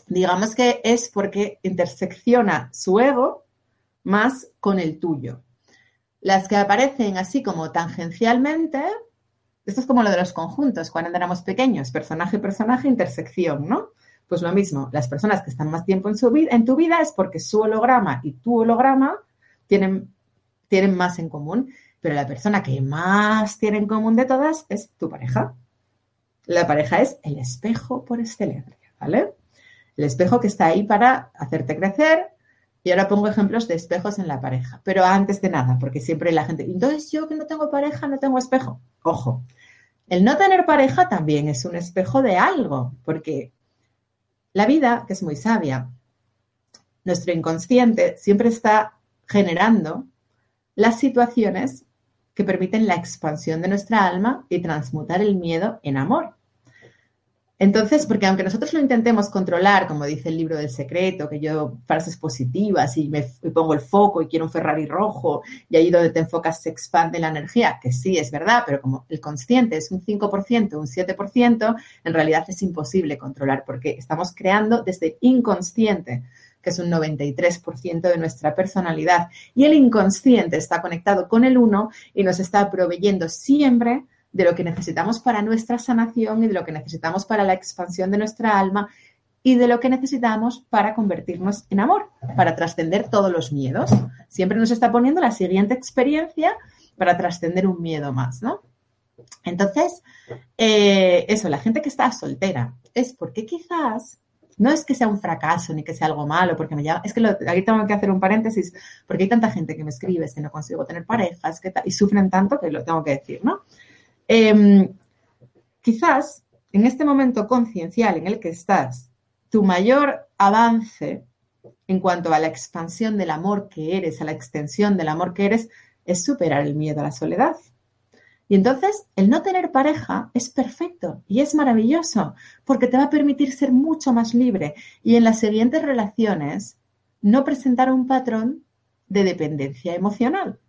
digamos que es porque intersecciona su ego más con el tuyo. Las que aparecen así como tangencialmente, esto es como lo de los conjuntos, cuando éramos pequeños, personaje, personaje, intersección, ¿no? Pues lo mismo, las personas que están más tiempo en, tu vida es porque su holograma y tu holograma tienen, tienen más en común, pero la persona que más tiene en común de todas es tu pareja. La pareja es el espejo por excelencia, ¿vale? El espejo que está ahí para hacerte crecer. Y ahora pongo ejemplos de espejos en la pareja. Pero antes de nada, porque siempre la gente, entonces yo que no tengo pareja, no tengo espejo. Ojo, el no tener pareja también es un espejo de algo, porque la vida, que es muy sabia, nuestro inconsciente siempre está generando las situaciones que permiten la expansión de nuestra alma y transmutar el miedo en amor. Entonces, porque aunque nosotros lo intentemos controlar, como dice el libro del secreto, que yo frases positivas y me, pongo el foco y quiero un Ferrari rojo y ahí donde te enfocas se expande la energía, que sí es verdad, pero como el consciente es un 5%, un 7%, en realidad es imposible controlar porque estamos creando desde inconsciente que es un 93% de nuestra personalidad. Y el inconsciente está conectado con el uno y nos está proveyendo siempre de lo que necesitamos para nuestra sanación y de lo que necesitamos para la expansión de nuestra alma y de lo que necesitamos para convertirnos en amor, para trascender todos los miedos. Siempre nos está poniendo la siguiente experiencia para trascender un miedo más, ¿no? Entonces, eh, eso, la gente que está soltera es porque quizás no es que sea un fracaso ni que sea algo malo, porque me llama, es que aquí tengo que hacer un paréntesis, porque hay tanta gente que me escribe que no consigo tener parejas que y sufren tanto que lo tengo que decir, ¿no? Em, quizás en este momento conciencial en el que estás, tu mayor avance en cuanto a la expansión del amor que eres, a la extensión del amor que eres, es superar el miedo a la soledad. Y entonces el no tener pareja es perfecto y es maravilloso porque te va a permitir ser mucho más libre y en las siguientes relaciones no presentar un patrón de dependencia emocional.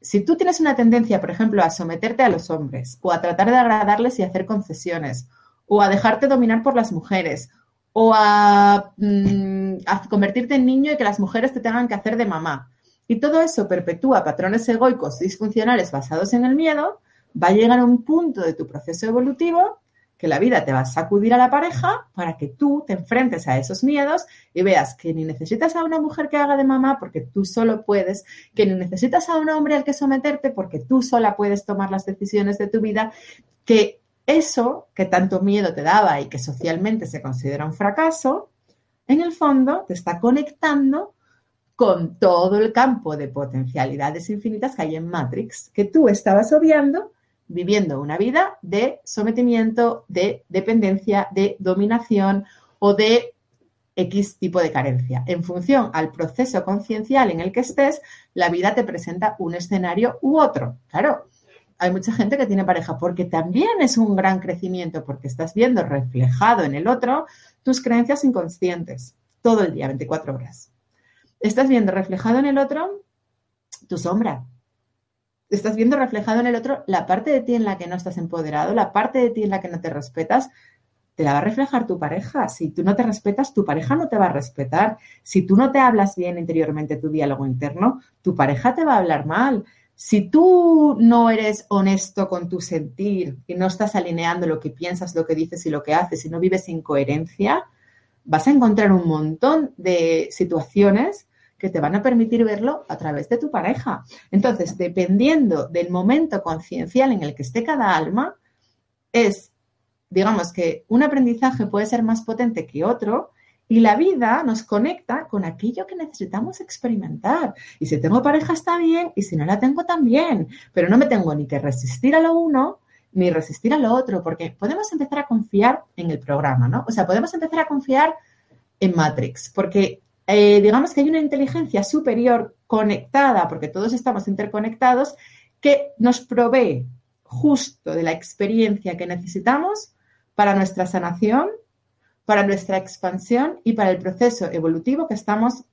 Si tú tienes una tendencia, por ejemplo, a someterte a los hombres o a tratar de agradarles y hacer concesiones o a dejarte dominar por las mujeres o a, mm, convertirte en niño y que las mujeres te tengan que hacer de mamá, y todo eso perpetúa patrones egoicos disfuncionales basados en el miedo, va a llegar a un punto de tu proceso evolutivo que la vida te va a sacudir a la pareja para que tú te enfrentes a esos miedos y veas que ni necesitas a una mujer que haga de mamá porque tú solo puedes, que ni necesitas a un hombre al que someterte porque tú sola puedes tomar las decisiones de tu vida, que eso que tanto miedo te daba y que socialmente se considera un fracaso, en el fondo te está conectando con todo el campo de potencialidades infinitas que hay en Matrix, que tú estabas obviando viviendo una vida de sometimiento, de dependencia, de dominación o de X tipo de carencia. En función al proceso conciencial en el que estés, la vida te presenta un escenario u otro. Claro, hay mucha gente que tiene pareja porque también es un gran crecimiento, porque estás viendo reflejado en el otro tus creencias inconscientes todo el día, 24 horas. Estás viendo reflejado en el otro tu sombra. Estás viendo reflejado en el otro la parte de ti en la que no estás empoderado, la parte de ti en la que no te respetas, te la va a reflejar tu pareja. Si tú no te respetas, tu pareja no te va a respetar. Si tú no te hablas bien interiormente tu diálogo interno, tu pareja te va a hablar mal. Si tú no eres honesto con tu sentir y no estás alineando lo que piensas, lo que dices y lo que haces, y no vives sin coherencia, vas a encontrar un montón de situaciones que te van a permitir verlo a través de tu pareja. Entonces, dependiendo del momento conciencial en el que esté cada alma, es, digamos que un aprendizaje puede ser más potente que otro y la vida nos conecta con aquello que necesitamos experimentar. Y si tengo pareja está bien y si no la tengo también, pero no me tengo ni que resistir a lo uno ni resistir a lo otro, porque podemos empezar a confiar en el programa, ¿no? O sea, podemos empezar a confiar en Matrix, porque eh, digamos que hay una inteligencia superior conectada, porque todos estamos interconectados, que nos provee justo de la experiencia que necesitamos para nuestra sanación, para nuestra expansión y para el proceso evolutivo que estamos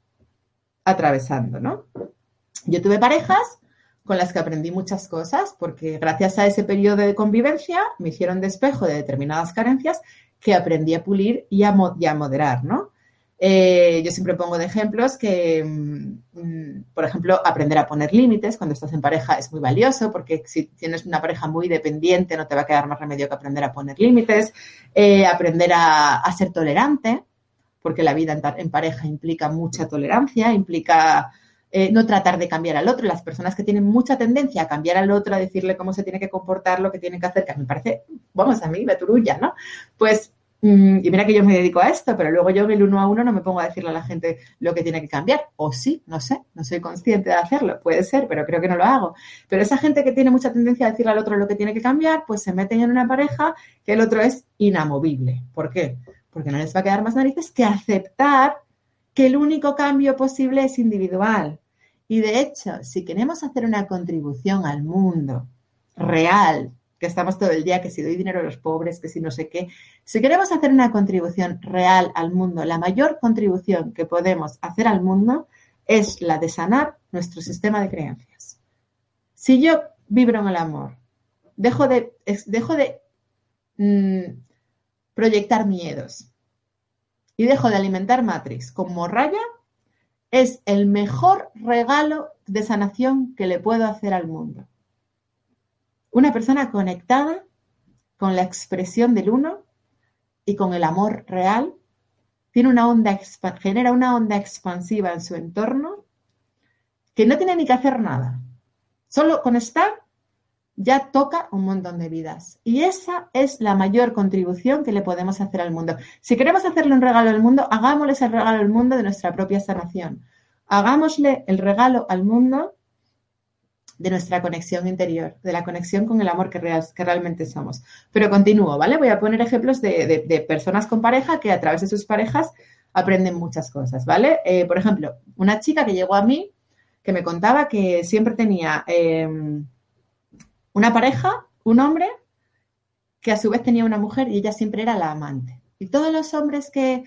atravesando, ¿no? Yo tuve parejas con las que aprendí muchas cosas porque gracias a ese periodo de convivencia me hicieron despejo de determinadas carencias que aprendí a pulir y a, y a moderar, ¿no? Eh, yo siempre pongo de ejemplos que, mm, mm, por ejemplo, aprender a poner límites cuando estás en pareja es muy valioso porque si tienes una pareja muy dependiente no te va a quedar más remedio que aprender a poner límites, eh, aprender a, ser tolerante, porque la vida en, pareja implica mucha tolerancia, implica eh, no tratar de cambiar al otro. Las personas que tienen mucha tendencia a cambiar al otro, a decirle cómo se tiene que comportar, lo que tiene que hacer, que a mí me parece, vamos, a mí, la turulla, ¿no? Pues y mira que yo me dedico a esto, pero luego yo en el uno a uno no me pongo a decirle a la gente lo que tiene que cambiar. O sí, no sé, no soy consciente de hacerlo. Puede ser, pero creo que no lo hago. Pero esa gente que tiene mucha tendencia a decirle al otro lo que tiene que cambiar, pues se meten en una pareja que el otro es inamovible. ¿Por qué? Porque no les va a quedar más narices que aceptar que el único cambio posible es individual. Y de hecho, si queremos hacer una contribución al mundo real, que estamos todo el día, que si doy dinero a los pobres, que si no sé qué. Si queremos hacer una contribución real al mundo, la mayor contribución que podemos hacer al mundo es la de sanar nuestro sistema de creencias. Si yo vibro en el amor, dejo de, dejo de mm, proyectar miedos y dejo de alimentar Matrix con morralla, es el mejor regalo de sanación que le puedo hacer al mundo. Una persona conectada con la expresión del uno y con el amor real, tiene una onda, genera una onda expansiva en su entorno que no tiene ni que hacer nada. Solo con estar ya toca un montón de vidas. Y esa es la mayor contribución que le podemos hacer al mundo. Si queremos hacerle un regalo al mundo, hagámosle el regalo al mundo de nuestra propia sanación. Hagámosle el regalo al mundo de nuestra conexión interior, de la conexión con el amor que, que realmente somos. Pero continúo, ¿vale? Voy a poner ejemplos de, personas con pareja que a través de sus parejas aprenden muchas cosas, ¿vale? Eh, por ejemplo, una chica que llegó a mí que me contaba que siempre tenía em, una pareja, un hombre, que a su vez tenía una mujer y ella siempre era la amante. Y todos los hombres que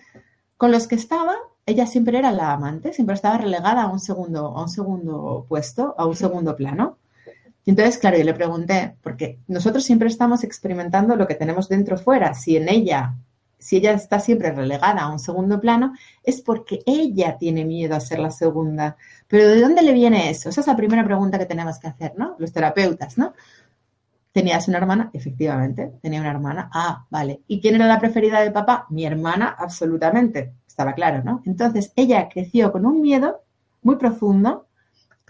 con los que estaba ella siempre era la amante, siempre estaba relegada a un segundo, a un segundo puesto, a un segundo plano. Y entonces, claro, yo le pregunté, porque nosotros siempre estamos experimentando lo que tenemos dentro fuera. Si en ella, si ella está siempre relegada a un segundo plano, es porque ella tiene miedo a ser la segunda. Pero ¿de dónde le viene eso? Esa es la primera pregunta que tenemos que hacer, ¿no? Los terapeutas, ¿no? ¿Tenías una hermana? Efectivamente, tenía una hermana. Ah, vale. ¿Y quién era la preferida de papá? Mi hermana, absolutamente estaba claro, ¿no? Entonces ella creció con un miedo muy profundo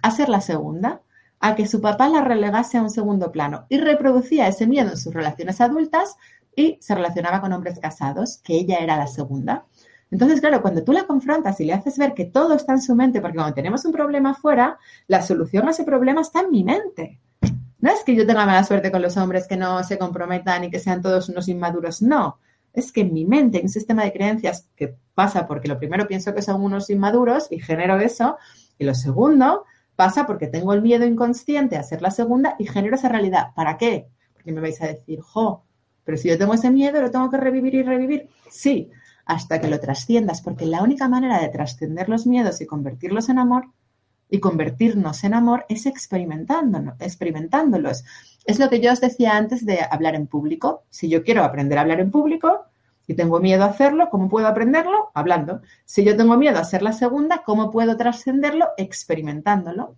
a ser la segunda, a que su papá la relegase a un segundo plano y reproducía ese miedo en sus relaciones adultas y se relacionaba con hombres casados, que ella era la segunda. Entonces, claro, cuando tú la confrontas y le haces ver que todo está en su mente, porque cuando tenemos un problema fuera, la solución a ese problema está en mi mente. No es que yo tenga mala suerte con los hombres que no se comprometan y que sean todos unos inmaduros, no es que en mi mente, en un sistema de creencias que pasa porque lo primero pienso que son unos inmaduros y genero eso, y lo segundo pasa porque tengo el miedo inconsciente a ser la segunda y genero esa realidad. ¿Para qué? Porque me vais a decir, jo, pero si yo tengo ese miedo, lo tengo que revivir y revivir. Sí, hasta que lo trasciendas, porque la única manera de trascender los miedos y convertirlos en amor y convertirnos en amor es experimentándolos. Es lo que yo os decía antes de hablar en público. Si yo quiero aprender a hablar en público y tengo miedo a hacerlo, ¿cómo puedo aprenderlo? Hablando. Si yo tengo miedo a ser la segunda, ¿cómo puedo trascenderlo? Experimentándolo.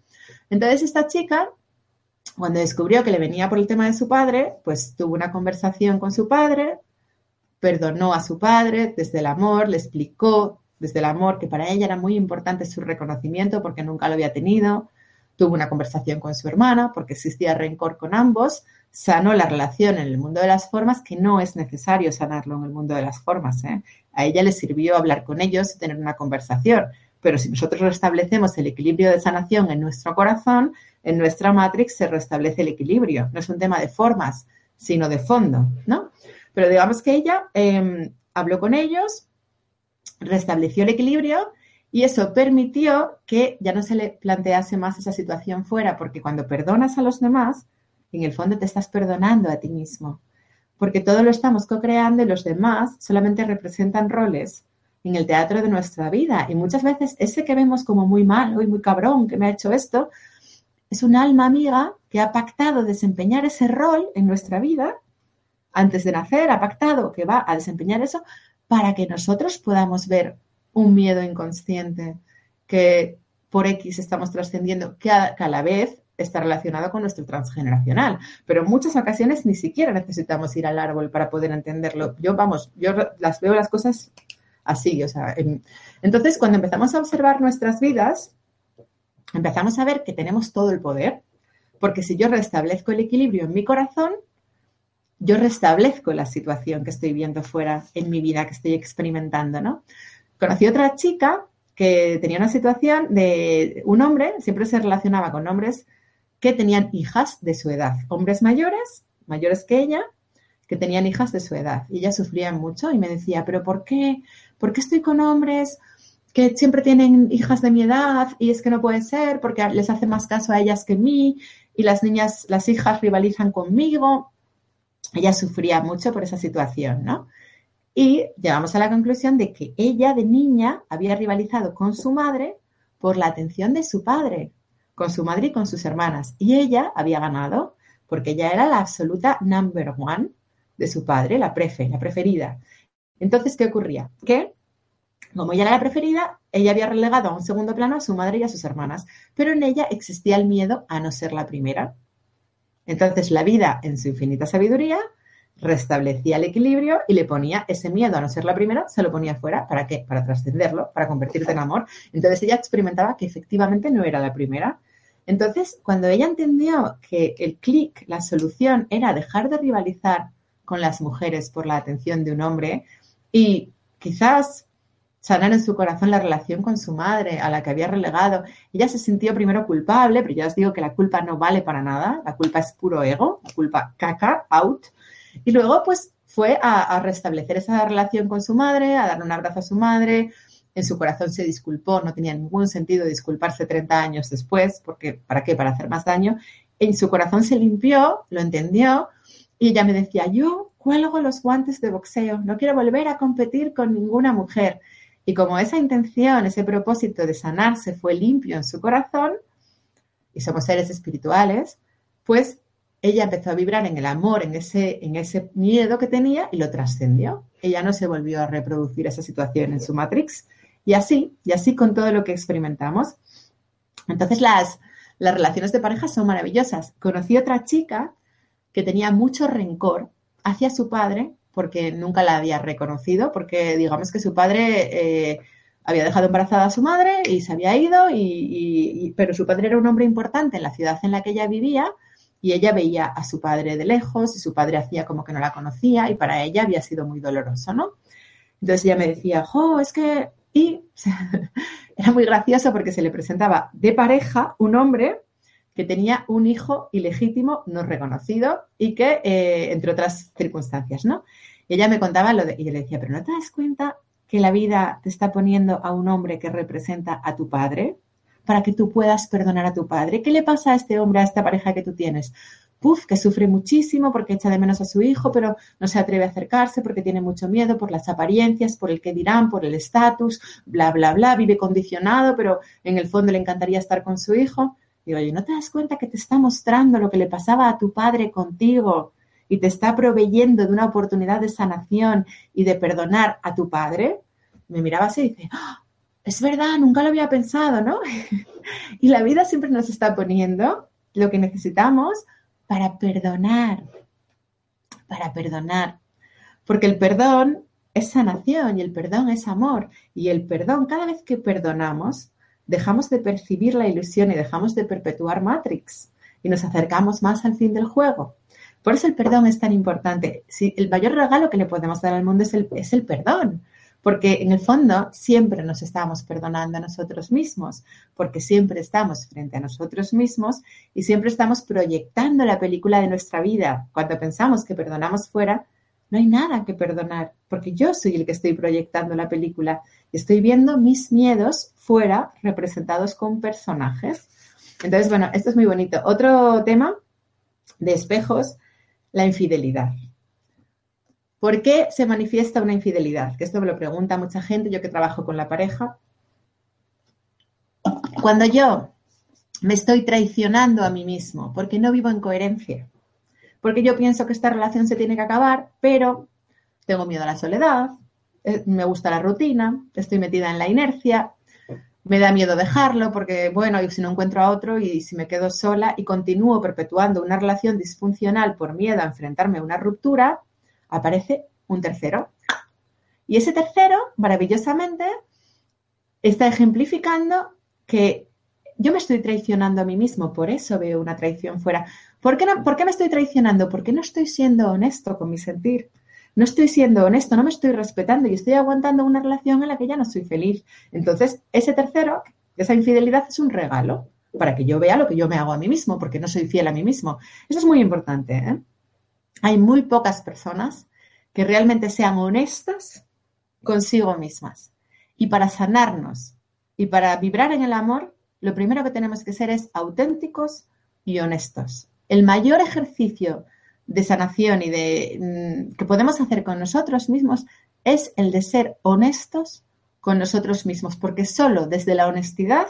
Entonces esta chica, cuando descubrió que le venía por el tema de su padre, pues tuvo una conversación con su padre, perdonó a su padre desde el amor, le explicó desde el amor, que para ella era muy importante su reconocimiento porque nunca lo había tenido. Tuvo una conversación con su hermana porque existía rencor con ambos. Sanó la relación en el mundo de las formas, que no es necesario sanarlo en el mundo de las formas. ¿eh? A ella le sirvió hablar con ellos y tener una conversación. Pero si nosotros restablecemos el equilibrio de sanación en nuestro corazón, en nuestra matrix se restablece el equilibrio. No es un tema de formas, sino de fondo, ¿no? Pero digamos que ella em, habló con ellos, restableció el equilibrio y eso permitió que ya no se le plantease más esa situación fuera, porque cuando perdonas a los demás, en el fondo te estás perdonando a ti mismo, porque todo lo estamos co-creando y los demás solamente representan roles en el teatro de nuestra vida. Y muchas veces ese que vemos como muy malo y muy cabrón que me ha hecho esto, es un alma amiga que ha pactado desempeñar ese rol en nuestra vida antes de nacer, ha pactado que va a desempeñar eso para que nosotros podamos ver un miedo inconsciente que por X estamos trascendiendo, que a, la vez está relacionado con nuestro transgeneracional. Pero en muchas ocasiones ni siquiera necesitamos ir al árbol para poder entenderlo. Yo, vamos, yo las veo las cosas así. O sea, entonces, cuando empezamos a observar nuestras vidas, empezamos a ver que tenemos todo el poder. Porque si yo restablezco el equilibrio en mi corazón, yo restablezco la situación que estoy viendo fuera en mi vida, que estoy experimentando, ¿no? Conocí otra chica que tenía una situación de un hombre, siempre se relacionaba con hombres que tenían hijas de su edad, hombres mayores, mayores que ella, que tenían hijas de su edad. Y ella sufría mucho y me decía, pero ¿por qué? ¿Por qué estoy con hombres que siempre tienen hijas de mi edad y es que no puede ser porque les hace más caso a ellas que a mí y las niñas, las hijas rivalizan conmigo? Ella sufría mucho por esa situación, ¿no? Y llegamos a la conclusión de que ella de niña había rivalizado con su madre por la atención de su padre, con su madre y con sus hermanas. Y ella había ganado porque ella era la absoluta number one de su padre, la prefe, la preferida. Entonces, ¿qué ocurría? Que como ella era la preferida, ella había relegado a un segundo plano a su madre y a sus hermanas, pero en ella existía el miedo a no ser la primera. Entonces, la vida, en su infinita sabiduría, restablecía el equilibrio y le ponía ese miedo a no ser la primera, se lo ponía fuera. ¿Para qué? Para trascenderlo, para convertirte en amor. Entonces ella experimentaba que efectivamente no era la primera. Entonces, cuando ella entendió que el clic, la solución era dejar de rivalizar con las mujeres por la atención de un hombre y quizás sanar en su corazón la relación con su madre, a la que había relegado. Ella se sintió primero culpable, pero ya os digo que la culpa no vale para nada, la culpa es puro ego, la culpa caca, out. Y luego, pues, fue a, restablecer esa relación con su madre, a darle un abrazo a su madre. En su corazón se disculpó, no tenía ningún sentido disculparse 30 años después, porque ¿para qué? Para hacer más daño. En su corazón se limpió, lo entendió, y ella me decía, yo cuelgo los guantes de boxeo, no quiero volver a competir con ninguna mujer. Y como esa intención, ese propósito de sanarse fue limpio en su corazón, y somos seres espirituales, pues ella empezó a vibrar en el amor, en ese, en ese miedo que tenía y lo trascendió. Ella no se volvió a reproducir esa situación en su Matrix. Y así, y así con todo lo que experimentamos. Entonces las, las relaciones de pareja son maravillosas. Conocí otra chica que tenía mucho rencor hacia su padre porque nunca la había reconocido, porque digamos que su padre eh, había dejado embarazada a su madre y se había ido, y, pero su padre era un hombre importante en la ciudad en la que ella vivía y ella veía a su padre de lejos y su padre hacía como que no la conocía y para ella había sido muy doloroso, ¿no? Entonces ella me decía, jo, es que... Y era muy gracioso porque se le presentaba de pareja un hombre que tenía un hijo ilegítimo no reconocido y que, eh, entre otras circunstancias, ¿no? Y ella me contaba lo de, y yo le decía, pero ¿no te das cuenta que la vida te está poniendo a un hombre que representa a tu padre? para que tú puedas perdonar a tu padre. ¿Qué le pasa a este hombre, a esta pareja que tú tienes? Puf, que sufre muchísimo porque echa de menos a su hijo, pero no se atreve a acercarse porque tiene mucho miedo por las apariencias, por el que dirán, por el estatus, bla, bla, bla, vive condicionado, pero en el fondo le encantaría estar con su hijo. Digo, oye, ¿no te das cuenta que te está mostrando lo que le pasaba a tu padre contigo y te está proveyendo de una oportunidad de sanación y de perdonar a tu padre? Me miraba así y dice, ¡Ah! es verdad, nunca lo había pensado, ¿no? y la vida siempre nos está poniendo lo que necesitamos para perdonar, para perdonar. Porque el perdón es sanación y el perdón es amor. Y el perdón, cada vez que perdonamos, dejamos de percibir la ilusión y dejamos de perpetuar Matrix y nos acercamos más al fin del juego. Por eso el perdón es tan importante. Si el mayor regalo que le podemos dar al mundo es el, es el perdón porque en el fondo siempre nos estamos perdonando a nosotros mismos, porque siempre estamos frente a nosotros mismos y siempre estamos proyectando la película de nuestra vida. Cuando pensamos que perdonamos fuera, no hay nada que perdonar, porque yo soy el que estoy proyectando la película estoy viendo mis miedos fuera representados con personajes. Entonces, bueno, esto es muy bonito. Otro tema de espejos, la infidelidad. ¿Por qué se manifiesta una infidelidad? Que esto me lo pregunta mucha gente, yo que trabajo con la pareja. Cuando yo me estoy traicionando a mí mismo, porque no vivo en coherencia, porque yo pienso que esta relación se tiene que acabar, pero tengo miedo a la soledad, me gusta la rutina, estoy metida en la inercia, me da miedo dejarlo porque, bueno, si no encuentro a otro y si me quedo sola y continúo perpetuando una relación disfuncional por miedo a enfrentarme a una ruptura, aparece un tercero. Y ese tercero, maravillosamente, está ejemplificando que yo me estoy traicionando a mí mismo, por eso veo una traición fuera, ¿Por qué, ¿Por qué me estoy traicionando? Porque no estoy siendo honesto con mi sentir. No estoy siendo honesto, no me estoy respetando y estoy aguantando una relación en la que ya no soy feliz. Entonces, ese tercero, esa infidelidad es un regalo para que yo vea lo que yo me hago a mí mismo, porque no soy fiel a mí mismo. Eso es muy importante. ¿eh? Hay muy pocas personas que realmente sean honestas consigo mismas. Y para sanarnos y para vibrar en el amor, lo primero que tenemos que ser es auténticos y honestos. El mayor ejercicio de sanación y de mm, que podemos hacer con nosotros mismos es el de ser honestos con nosotros mismos, porque solo desde la honestidad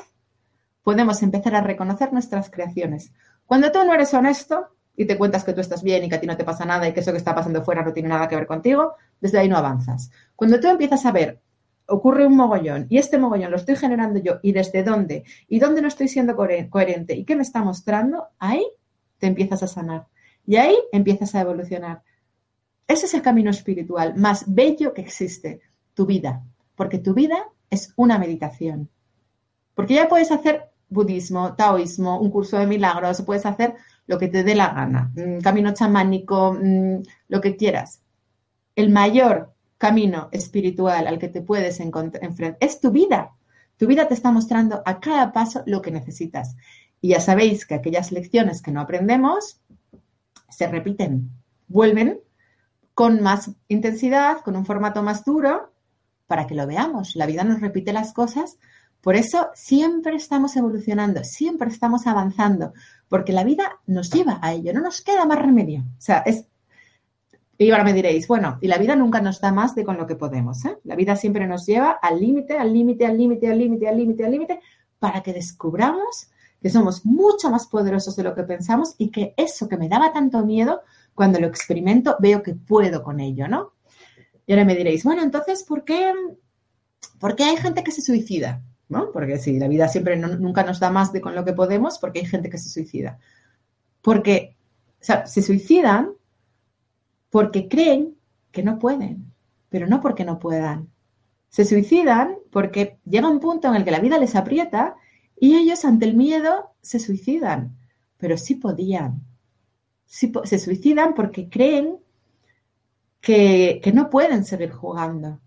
podemos empezar a reconocer nuestras creaciones. Cuando tú no eres honesto y te cuentas que tú estás bien y que a ti no te pasa nada y que eso que está pasando fuera no tiene nada que ver contigo, desde ahí no avanzas. Cuando tú empiezas a ver, ocurre un mogollón y este mogollón lo estoy generando yo y desde dónde y dónde no estoy siendo coherente y qué me está mostrando, ahí te empiezas a sanar y ahí empiezas a evolucionar. Ese es el camino espiritual más bello que existe, tu vida, porque tu vida es una meditación. Porque ya puedes hacer budismo, taoísmo, un curso de milagros, puedes hacer lo que te dé la gana, mm, camino chamánico, mm, lo que quieras. El mayor camino espiritual al que te puedes enfrentar es tu vida. Tu vida te está mostrando a cada paso lo que necesitas. Y ya sabéis que aquellas lecciones que no aprendemos se repiten, vuelven con más intensidad, con un formato más duro, para que lo veamos. La vida nos repite las cosas por eso siempre estamos evolucionando, siempre estamos avanzando, porque la vida nos lleva a ello, no nos queda más remedio. O sea, es... Y ahora me diréis, bueno, y la vida nunca nos da más de con lo que podemos. ¿eh? La vida siempre nos lleva al límite, al límite, al límite, al límite, al límite, al límite, para que descubramos que somos mucho más poderosos de lo que pensamos y que eso que me daba tanto miedo, cuando lo experimento, veo que puedo con ello, ¿no? Y ahora me diréis, bueno, entonces, ¿por qué, ¿por qué hay gente que se suicida? Porque si la vida siempre nunca nos da más de con lo que podemos, porque hay gente que se suicida. Porque se suicidan porque creen que no pueden, pero no porque no puedan. Se suicidan porque llega un punto en el que la vida les aprieta y ellos ante el miedo se suicidan, pero sí podían. se suicidan porque creen que no pueden seguir jugando.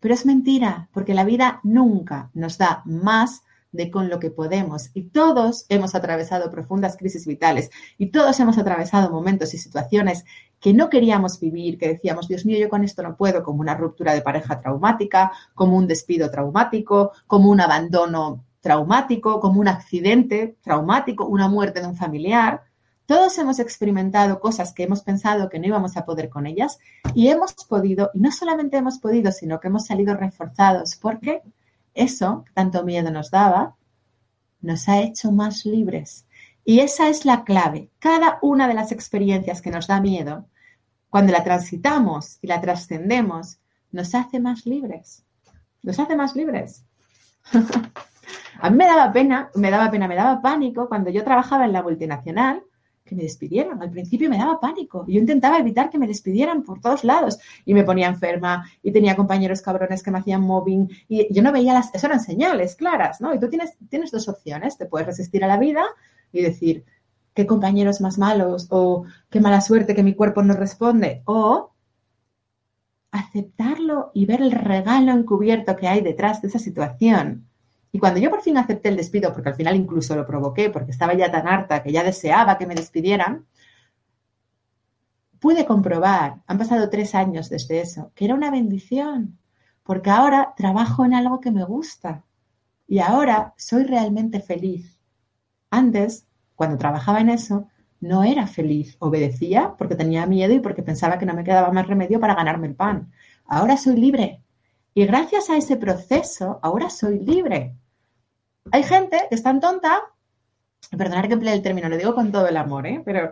Pero es mentira, porque la vida nunca nos da más de con lo que podemos. Y todos hemos atravesado profundas crisis vitales y todos hemos atravesado momentos y situaciones que no queríamos vivir, que decíamos, Dios mío, yo con esto no puedo, como una ruptura de pareja traumática, como un despido traumático, como un abandono traumático, como un accidente traumático, una muerte de un familiar. Todos hemos experimentado cosas que hemos pensado que no íbamos a poder con ellas y hemos podido, y no solamente hemos podido, sino que hemos salido reforzados porque eso, tanto miedo nos daba, nos ha hecho más libres. Y esa es la clave. Cada una de las experiencias que nos da miedo, cuando la transitamos y la trascendemos, nos hace más libres. Nos hace más libres. a mí me daba pena, me daba pena, me daba pánico cuando yo trabajaba en la multinacional que me despidieran. Al principio me daba pánico. Yo intentaba evitar que me despidieran por todos lados y me ponía enferma y tenía compañeros cabrones que me hacían mobbing y yo no veía las... Eso eran señales claras, ¿no? Y tú tienes, tienes dos opciones. Te puedes resistir a la vida y decir, qué compañeros más malos o qué mala suerte que mi cuerpo no responde. O aceptarlo y ver el regalo encubierto que hay detrás de esa situación y cuando yo por fin acepté el despido, porque al final incluso lo provoqué, porque estaba ya tan harta que ya deseaba que me despidieran, pude comprobar, han pasado tres años desde eso, que era una bendición, porque ahora trabajo en algo que me gusta y ahora soy realmente feliz. Antes, cuando trabajaba en eso, no era feliz, obedecía porque tenía miedo y porque pensaba que no me quedaba más remedio para ganarme el pan. Ahora soy libre. Y gracias a ese proceso, ahora soy libre. Hay gente que es tan tonta, perdonar que emplee el término, lo digo con todo el amor, ¿eh? pero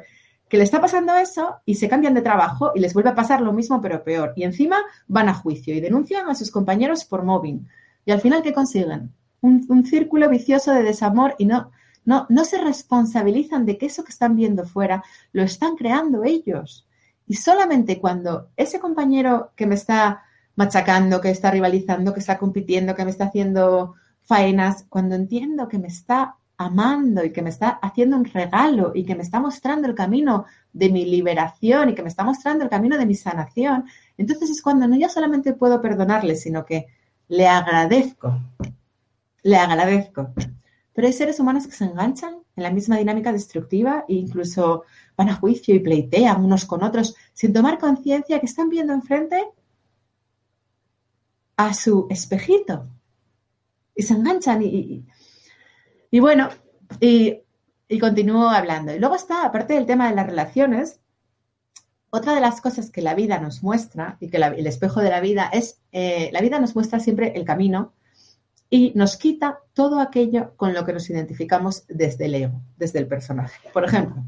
que le está pasando eso y se cambian de trabajo y les vuelve a pasar lo mismo pero peor. Y encima van a juicio y denuncian a sus compañeros por mobbing. Y al final, ¿qué consiguen? Un, círculo vicioso de desamor y no, no, no se responsabilizan de que eso que están viendo fuera lo están creando ellos. Y solamente cuando ese compañero que me está machacando, que está rivalizando, que está compitiendo, que me está haciendo faenas, cuando entiendo que me está amando y que me está haciendo un regalo y que me está mostrando el camino de mi liberación y que me está mostrando el camino de mi sanación, entonces es cuando no ya solamente puedo perdonarle, sino que le agradezco, le agradezco. Pero hay seres humanos que se enganchan en la misma dinámica destructiva e incluso van a juicio y pleitean unos con otros sin tomar conciencia que están viendo enfrente a su espejito. Y se enganchan y, y, bueno, y, y continúo hablando. Y luego está, aparte del tema de las relaciones, otra de las cosas que la vida nos muestra y que el espejo de la vida es, eh, la vida nos muestra siempre el camino y nos quita todo aquello con lo que nos identificamos desde el ego, desde el personaje. Por ejemplo,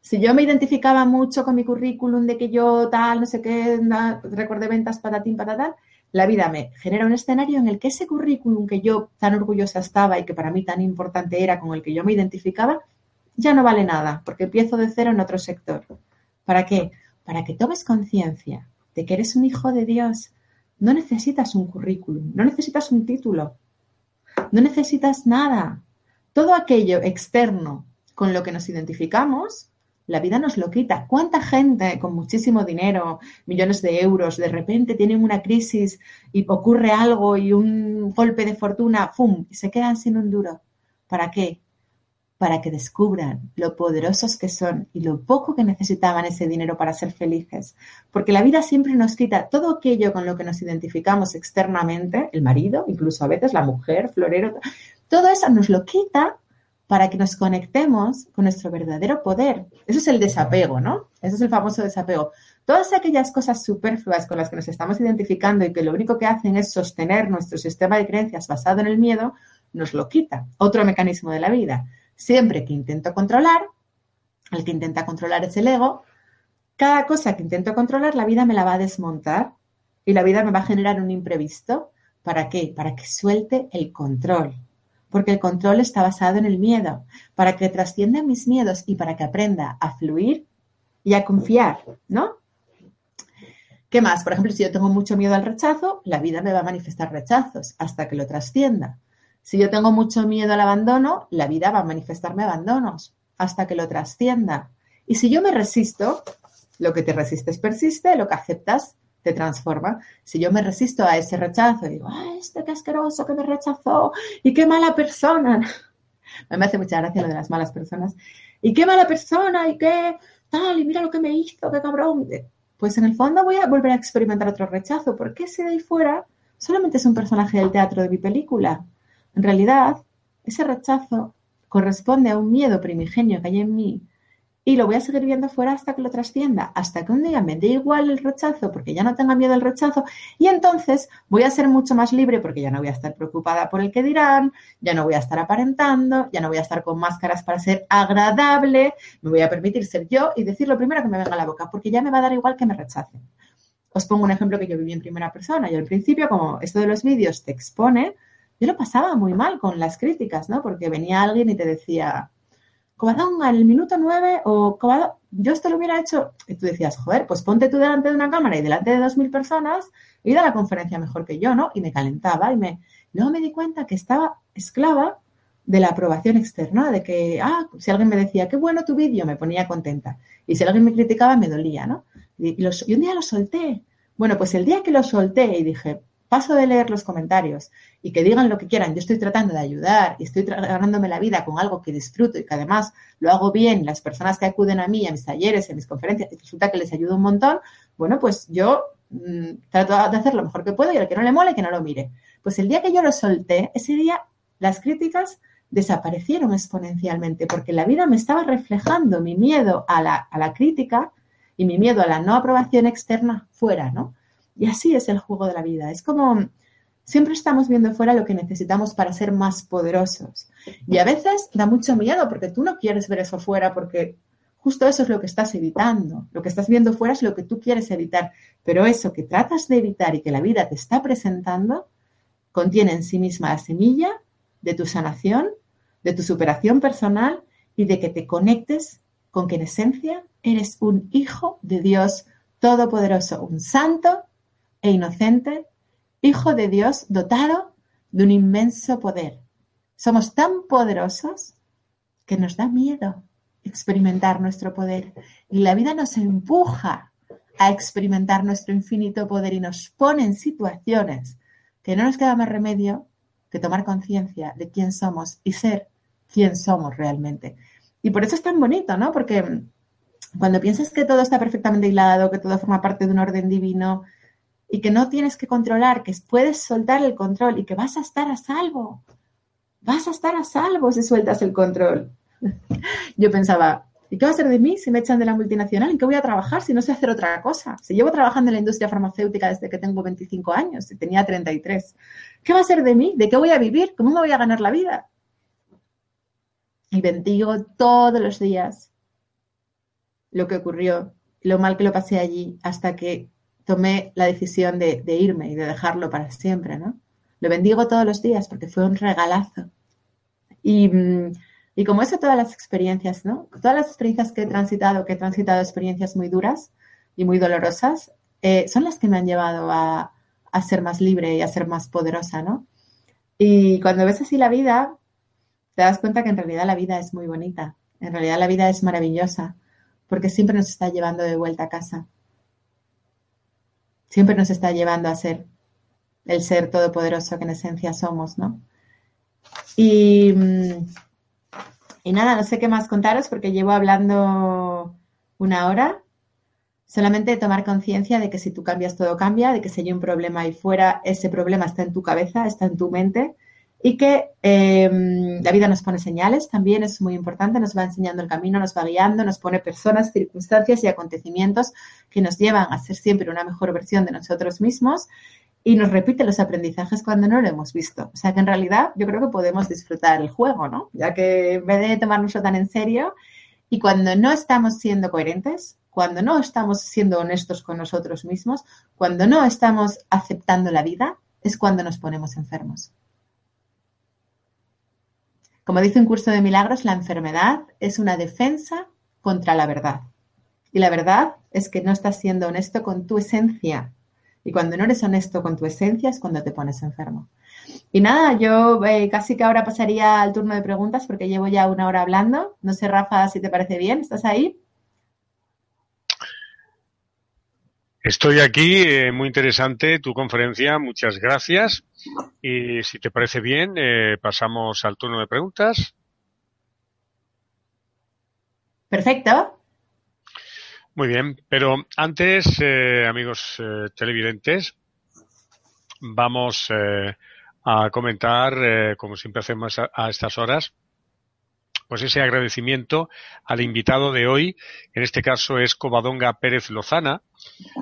si yo me identificaba mucho con mi currículum de que yo tal, no sé qué, récord de ventas, patatín, patatal, la vida me genera un escenario en el que ese currículum que yo tan orgullosa estaba y que para mí tan importante era, con el que yo me identificaba, ya no vale nada, porque empiezo de cero en otro sector. ¿Para qué? Para que tomes conciencia de que eres un hijo de Dios. No necesitas un currículum, no necesitas un título, no necesitas nada. Todo aquello externo con lo que nos identificamos, la vida nos lo quita. ¿Cuánta gente con muchísimo dinero, millones de euros, de repente tienen una crisis y ocurre algo y un golpe de fortuna, ¡fum! y se quedan sin un duro? ¿Para qué? Para que descubran lo poderosos que son y lo poco que necesitaban ese dinero para ser felices. Porque la vida siempre nos quita todo aquello con lo que nos identificamos externamente, el marido, incluso a veces la mujer, florero, todo eso nos lo quita para que nos conectemos con nuestro verdadero poder. Eso es el desapego, ¿no? Eso es el famoso desapego. Todas aquellas cosas superfluas con las que nos estamos identificando y que lo único que hacen es sostener nuestro sistema de creencias basado en el miedo, nos lo quita. Otro mecanismo de la vida. Siempre que intento controlar, el que intenta controlar es el ego, cada cosa que intento controlar, la vida me la va a desmontar y la vida me va a generar un imprevisto. ¿Para qué? Para que suelte el control porque el control está basado en el miedo, para que trascienda mis miedos y para que aprenda a fluir y a confiar, ¿no? ¿Qué más? Por ejemplo, si yo tengo mucho miedo al rechazo, la vida me va a manifestar rechazos hasta que lo trascienda. Si yo tengo mucho miedo al abandono, la vida va a manifestarme abandonos hasta que lo trascienda. Y si yo me resisto, lo que te resistes persiste, lo que aceptas te transforma. Si yo me resisto a ese rechazo y digo, ¡ay, este qué asqueroso que me rechazó! ¡Y qué mala persona! me hace mucha gracia lo de las malas personas. ¡Y qué mala persona! ¿Y qué tal? Y mira lo que me hizo, qué cabrón. Pues en el fondo voy a volver a experimentar otro rechazo, porque ese de ahí fuera solamente es un personaje del teatro de mi película. En realidad, ese rechazo corresponde a un miedo primigenio que hay en mí y lo voy a seguir viendo fuera hasta que lo trascienda, hasta que un día me dé igual el rechazo porque ya no tenga miedo al rechazo y entonces voy a ser mucho más libre porque ya no voy a estar preocupada por el que dirán, ya no voy a estar aparentando, ya no voy a estar con máscaras para ser agradable, me voy a permitir ser yo y decir lo primero que me venga a la boca porque ya me va a dar igual que me rechacen. Os pongo un ejemplo que yo viví en primera persona. Yo al principio, como esto de los vídeos te expone, yo lo pasaba muy mal con las críticas, ¿no? Porque venía alguien y te decía, Cobadón al minuto nueve o Cobadón, yo esto lo hubiera hecho. Y tú decías, joder, pues ponte tú delante de una cámara y delante de dos mil personas y da la conferencia mejor que yo, ¿no? Y me calentaba y me. Luego me di cuenta que estaba esclava de la aprobación externa, de que, ah, si alguien me decía, qué bueno tu vídeo, me ponía contenta. Y si alguien me criticaba, me dolía, ¿no? Y un día lo solté. Bueno, pues el día que lo solté y dije, paso de leer los comentarios y que digan lo que quieran, yo estoy tratando de ayudar y estoy ganándome la vida con algo que disfruto y que además lo hago bien, las personas que acuden a mí, a mis talleres, a mis conferencias, resulta que les ayudo un montón, bueno, pues yo mm, trato de hacer lo mejor que puedo y al que no le mole, que no lo mire. Pues el día que yo lo solté, ese día las críticas desaparecieron exponencialmente porque la vida me estaba reflejando mi miedo a la, a la crítica y mi miedo a la no aprobación externa fuera, ¿no? Y así es el juego de la vida. Es como siempre estamos viendo fuera lo que necesitamos para ser más poderosos. Y a veces da mucho miedo porque tú no quieres ver eso fuera porque justo eso es lo que estás evitando. Lo que estás viendo fuera es lo que tú quieres evitar. Pero eso que tratas de evitar y que la vida te está presentando contiene en sí misma la semilla de tu sanación, de tu superación personal y de que te conectes con que en esencia eres un hijo de Dios Todopoderoso, un santo e inocente, Hijo de Dios dotado de un inmenso poder. Somos tan poderosos que nos da miedo experimentar nuestro poder. Y la vida nos empuja a experimentar nuestro infinito poder y nos pone en situaciones que no nos queda más remedio que tomar conciencia de quién somos y ser quién somos realmente. Y por eso es tan bonito, ¿no? Porque cuando piensas que todo está perfectamente hilado, que todo forma parte de un orden divino y que no tienes que controlar, que puedes soltar el control y que vas a estar a salvo, vas a estar a salvo si sueltas el control. Yo pensaba, ¿y qué va a ser de mí si me echan de la multinacional? ¿En qué voy a trabajar si no sé hacer otra cosa? Si llevo trabajando en la industria farmacéutica desde que tengo 25 años y tenía 33. ¿Qué va a ser de mí? ¿De qué voy a vivir? ¿Cómo me voy a ganar la vida? Y bendigo todos los días lo que ocurrió, lo mal que lo pasé allí, hasta que tomé la decisión de, irme y de dejarlo para siempre, ¿no? Lo bendigo todos los días porque fue un regalazo. Y mm, y como eso, todas las experiencias, ¿no? Todas las experiencias que he transitado, que he transitado experiencias muy duras y muy dolorosas, eh, son las que me han llevado a, a, ser más libre y a ser más poderosa, ¿no? Y cuando ves así la vida, te das cuenta que en realidad la vida es muy bonita, en realidad la vida es maravillosa, porque siempre nos está llevando de vuelta a casa. Siempre nos está llevando a ser el ser todopoderoso que en esencia somos, ¿no? Y mm, y nada, no sé qué más contaros porque llevo hablando una hora. Solamente tomar conciencia de que si tú cambias, todo cambia, de que si hay un problema ahí fuera, ese problema está en tu cabeza, está en tu mente y que em, la vida nos pone señales, también es muy importante, nos va enseñando el camino, nos va guiando, nos pone personas, circunstancias y acontecimientos que nos llevan a ser siempre una mejor versión de nosotros mismos y nos repite los aprendizajes cuando no lo hemos visto. O sea que en realidad yo creo que podemos disfrutar el juego, ¿no? Ya que en vez de tomárnoslo tan en serio y cuando no estamos siendo coherentes, cuando no estamos siendo honestos con nosotros mismos, cuando no estamos aceptando la vida, es cuando nos ponemos enfermos. Como dice un curso de milagros, la enfermedad es una defensa contra la verdad. Y la verdad es que no estás siendo honesto con tu esencia, y cuando no eres honesto con tu esencia es cuando te pones enfermo. Y nada, yo eh, casi que ahora pasaría al turno de preguntas porque llevo ya una hora hablando. No sé, Rafa, si te parece bien. ¿Estás ahí? Estoy aquí, eh, muy interesante tu conferencia, muchas gracias. Y si te parece bien, eh, pasamos al turno de preguntas. Perfecto. Muy bien, pero antes, eh, amigos eh, televidentes, vamos eh, a comentar, como siempre hacemos a, estas horas, pues ese agradecimiento al invitado de hoy, en este caso es Covadonga Pérez Lozana.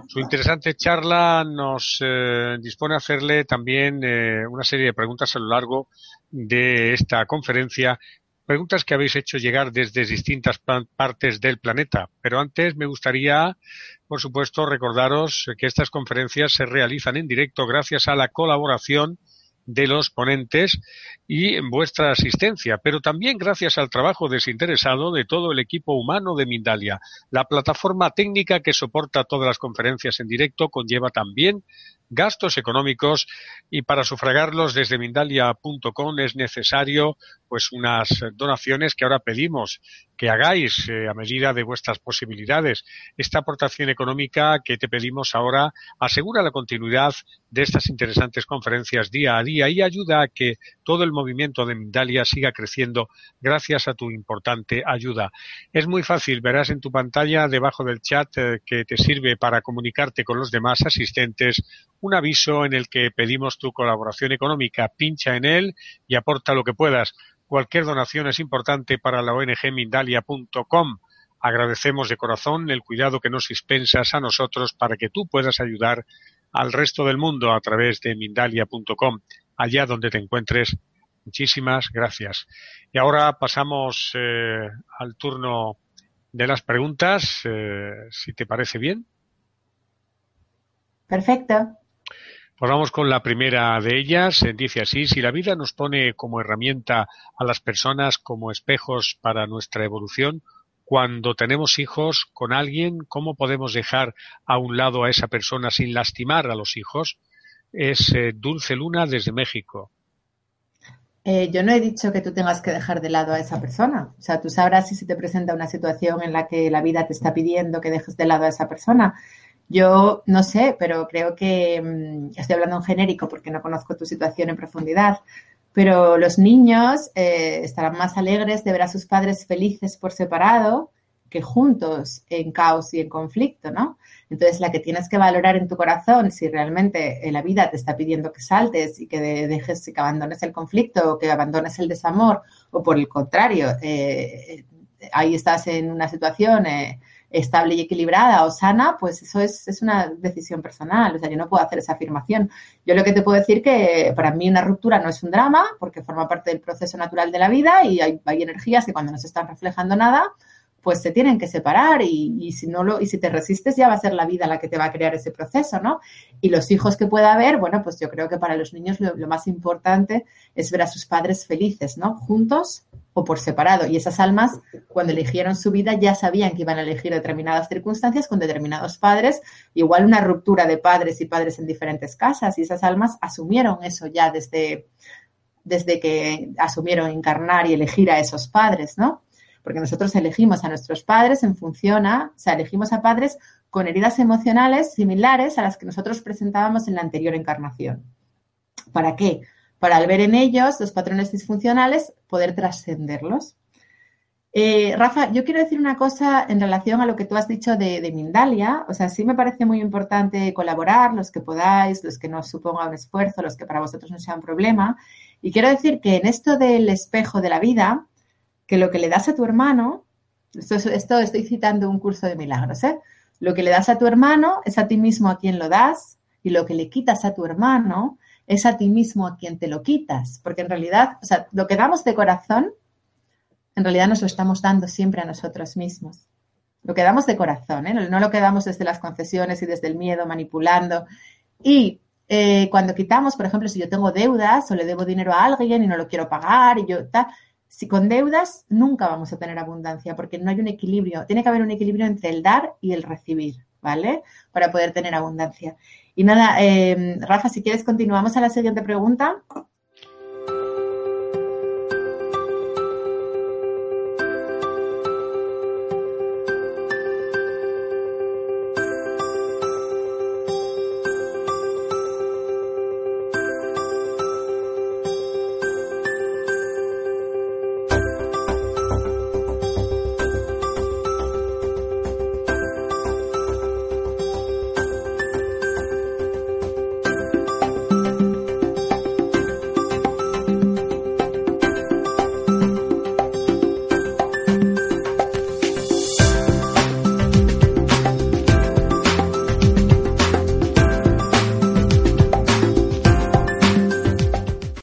Su interesante charla nos dispone a hacerle también una serie de preguntas a lo largo de esta conferencia preguntas que habéis hecho llegar desde distintas partes del planeta. Pero antes me gustaría, por supuesto, recordaros que estas conferencias se realizan en directo gracias a la colaboración de los ponentes y vuestra asistencia, pero también gracias al trabajo desinteresado de todo el equipo humano de Mindalia. La plataforma técnica que soporta todas las conferencias en directo conlleva también gastos económicos y para sufragarlos desde Mindalia.com es necesario pues unas donaciones que ahora pedimos que hagáis eh, a medida de vuestras posibilidades. Esta aportación económica que te pedimos ahora asegura la continuidad de estas interesantes conferencias día a día y ayuda a que todo el movimiento de Mindalia siga creciendo gracias a tu importante ayuda. Es muy fácil, verás en tu pantalla debajo del chat eh, que te sirve para comunicarte con los demás asistentes un aviso en el que pedimos tu colaboración económica. Pincha en él y aporta lo que puedas. Cualquier donación es importante para la ONG Mindalia.com. Agradecemos de corazón el cuidado que nos dispensas a nosotros para que tú puedas ayudar al resto del mundo a través de Mindalia.com, allá donde te encuentres. Muchísimas gracias. Y ahora pasamos eh, al turno de las preguntas, eh, si te parece bien. Perfecto. Pues vamos con la primera de ellas. Dice así, si la vida nos pone como herramienta a las personas como espejos para nuestra evolución, cuando tenemos hijos con alguien, ¿cómo podemos dejar a un lado a esa persona sin lastimar a los hijos? Es eh, Dulce Luna desde México. Eh, yo no he dicho que tú tengas que dejar de lado a esa persona. O sea, tú sabrás si se te presenta una situación en la que la vida te está pidiendo que dejes de lado a esa persona. Yo no sé, pero creo que mm, estoy hablando en genérico porque no conozco tu situación en profundidad. Pero los niños eh, estarán más alegres de ver a sus padres felices por separado que juntos en caos y en conflicto, ¿no? Entonces, la que tienes que valorar en tu corazón, si realmente la vida te está pidiendo que saltes y que dejes, que abandones el conflicto o que abandones el desamor, o por el contrario, eh, ahí estás en una situación eh, estable y equilibrada o sana, pues eso es, una decisión personal. O sea, yo no puedo hacer esa afirmación. Yo lo que te puedo decir que para mí una ruptura no es un drama, porque forma parte del proceso natural de la vida y hay, hay energías que cuando no se están reflejando nada, pues se tienen que separar y, si no lo, y si te resistes ya va a ser la vida la que te va a crear ese proceso, ¿no? Y los hijos que pueda haber, bueno, pues yo creo que para los niños lo, más importante es ver a sus padres felices, ¿no? Juntos o por separado. Y esas almas, cuando eligieron su vida, ya sabían que iban a elegir determinadas circunstancias con determinados padres, igual una ruptura de padres y padres en diferentes casas, y esas almas asumieron eso ya desde, desde que asumieron encarnar y elegir a esos padres, ¿no? Porque nosotros elegimos a nuestros padres en función a, o sea, elegimos a padres con heridas emocionales similares a las que nosotros presentábamos en la anterior encarnación. ¿Para qué? Para al ver en ellos los patrones disfuncionales, poder trascenderlos. Eh, Rafa, yo quiero decir una cosa en relación a lo que tú has dicho de, de, Mindalia. O sea, sí me parece muy importante colaborar, los que podáis, los que no suponga un esfuerzo, los que para vosotros no sea un problema. Y quiero decir que en esto del espejo de la vida, que lo que le das a tu hermano, esto, esto estoy citando un curso de milagros, ¿eh? Lo que le das a tu hermano es a ti mismo a quien lo das y lo que le quitas a tu hermano es a ti mismo a quien te lo quitas, porque en realidad, o sea, lo que damos de corazón, en realidad nos lo estamos dando siempre a nosotros mismos. Lo que damos de corazón, ¿eh? no lo que damos desde las concesiones y desde el miedo, manipulando. Y eh, cuando quitamos, por ejemplo, si yo tengo deudas o le debo dinero a alguien y no lo quiero pagar y yo tal, si con deudas nunca vamos a tener abundancia porque no hay un equilibrio. Tiene que haber un equilibrio entre el dar y el recibir, ¿vale? Para poder tener abundancia. Y nada, em, Rafa, si quieres continuamos a la siguiente pregunta.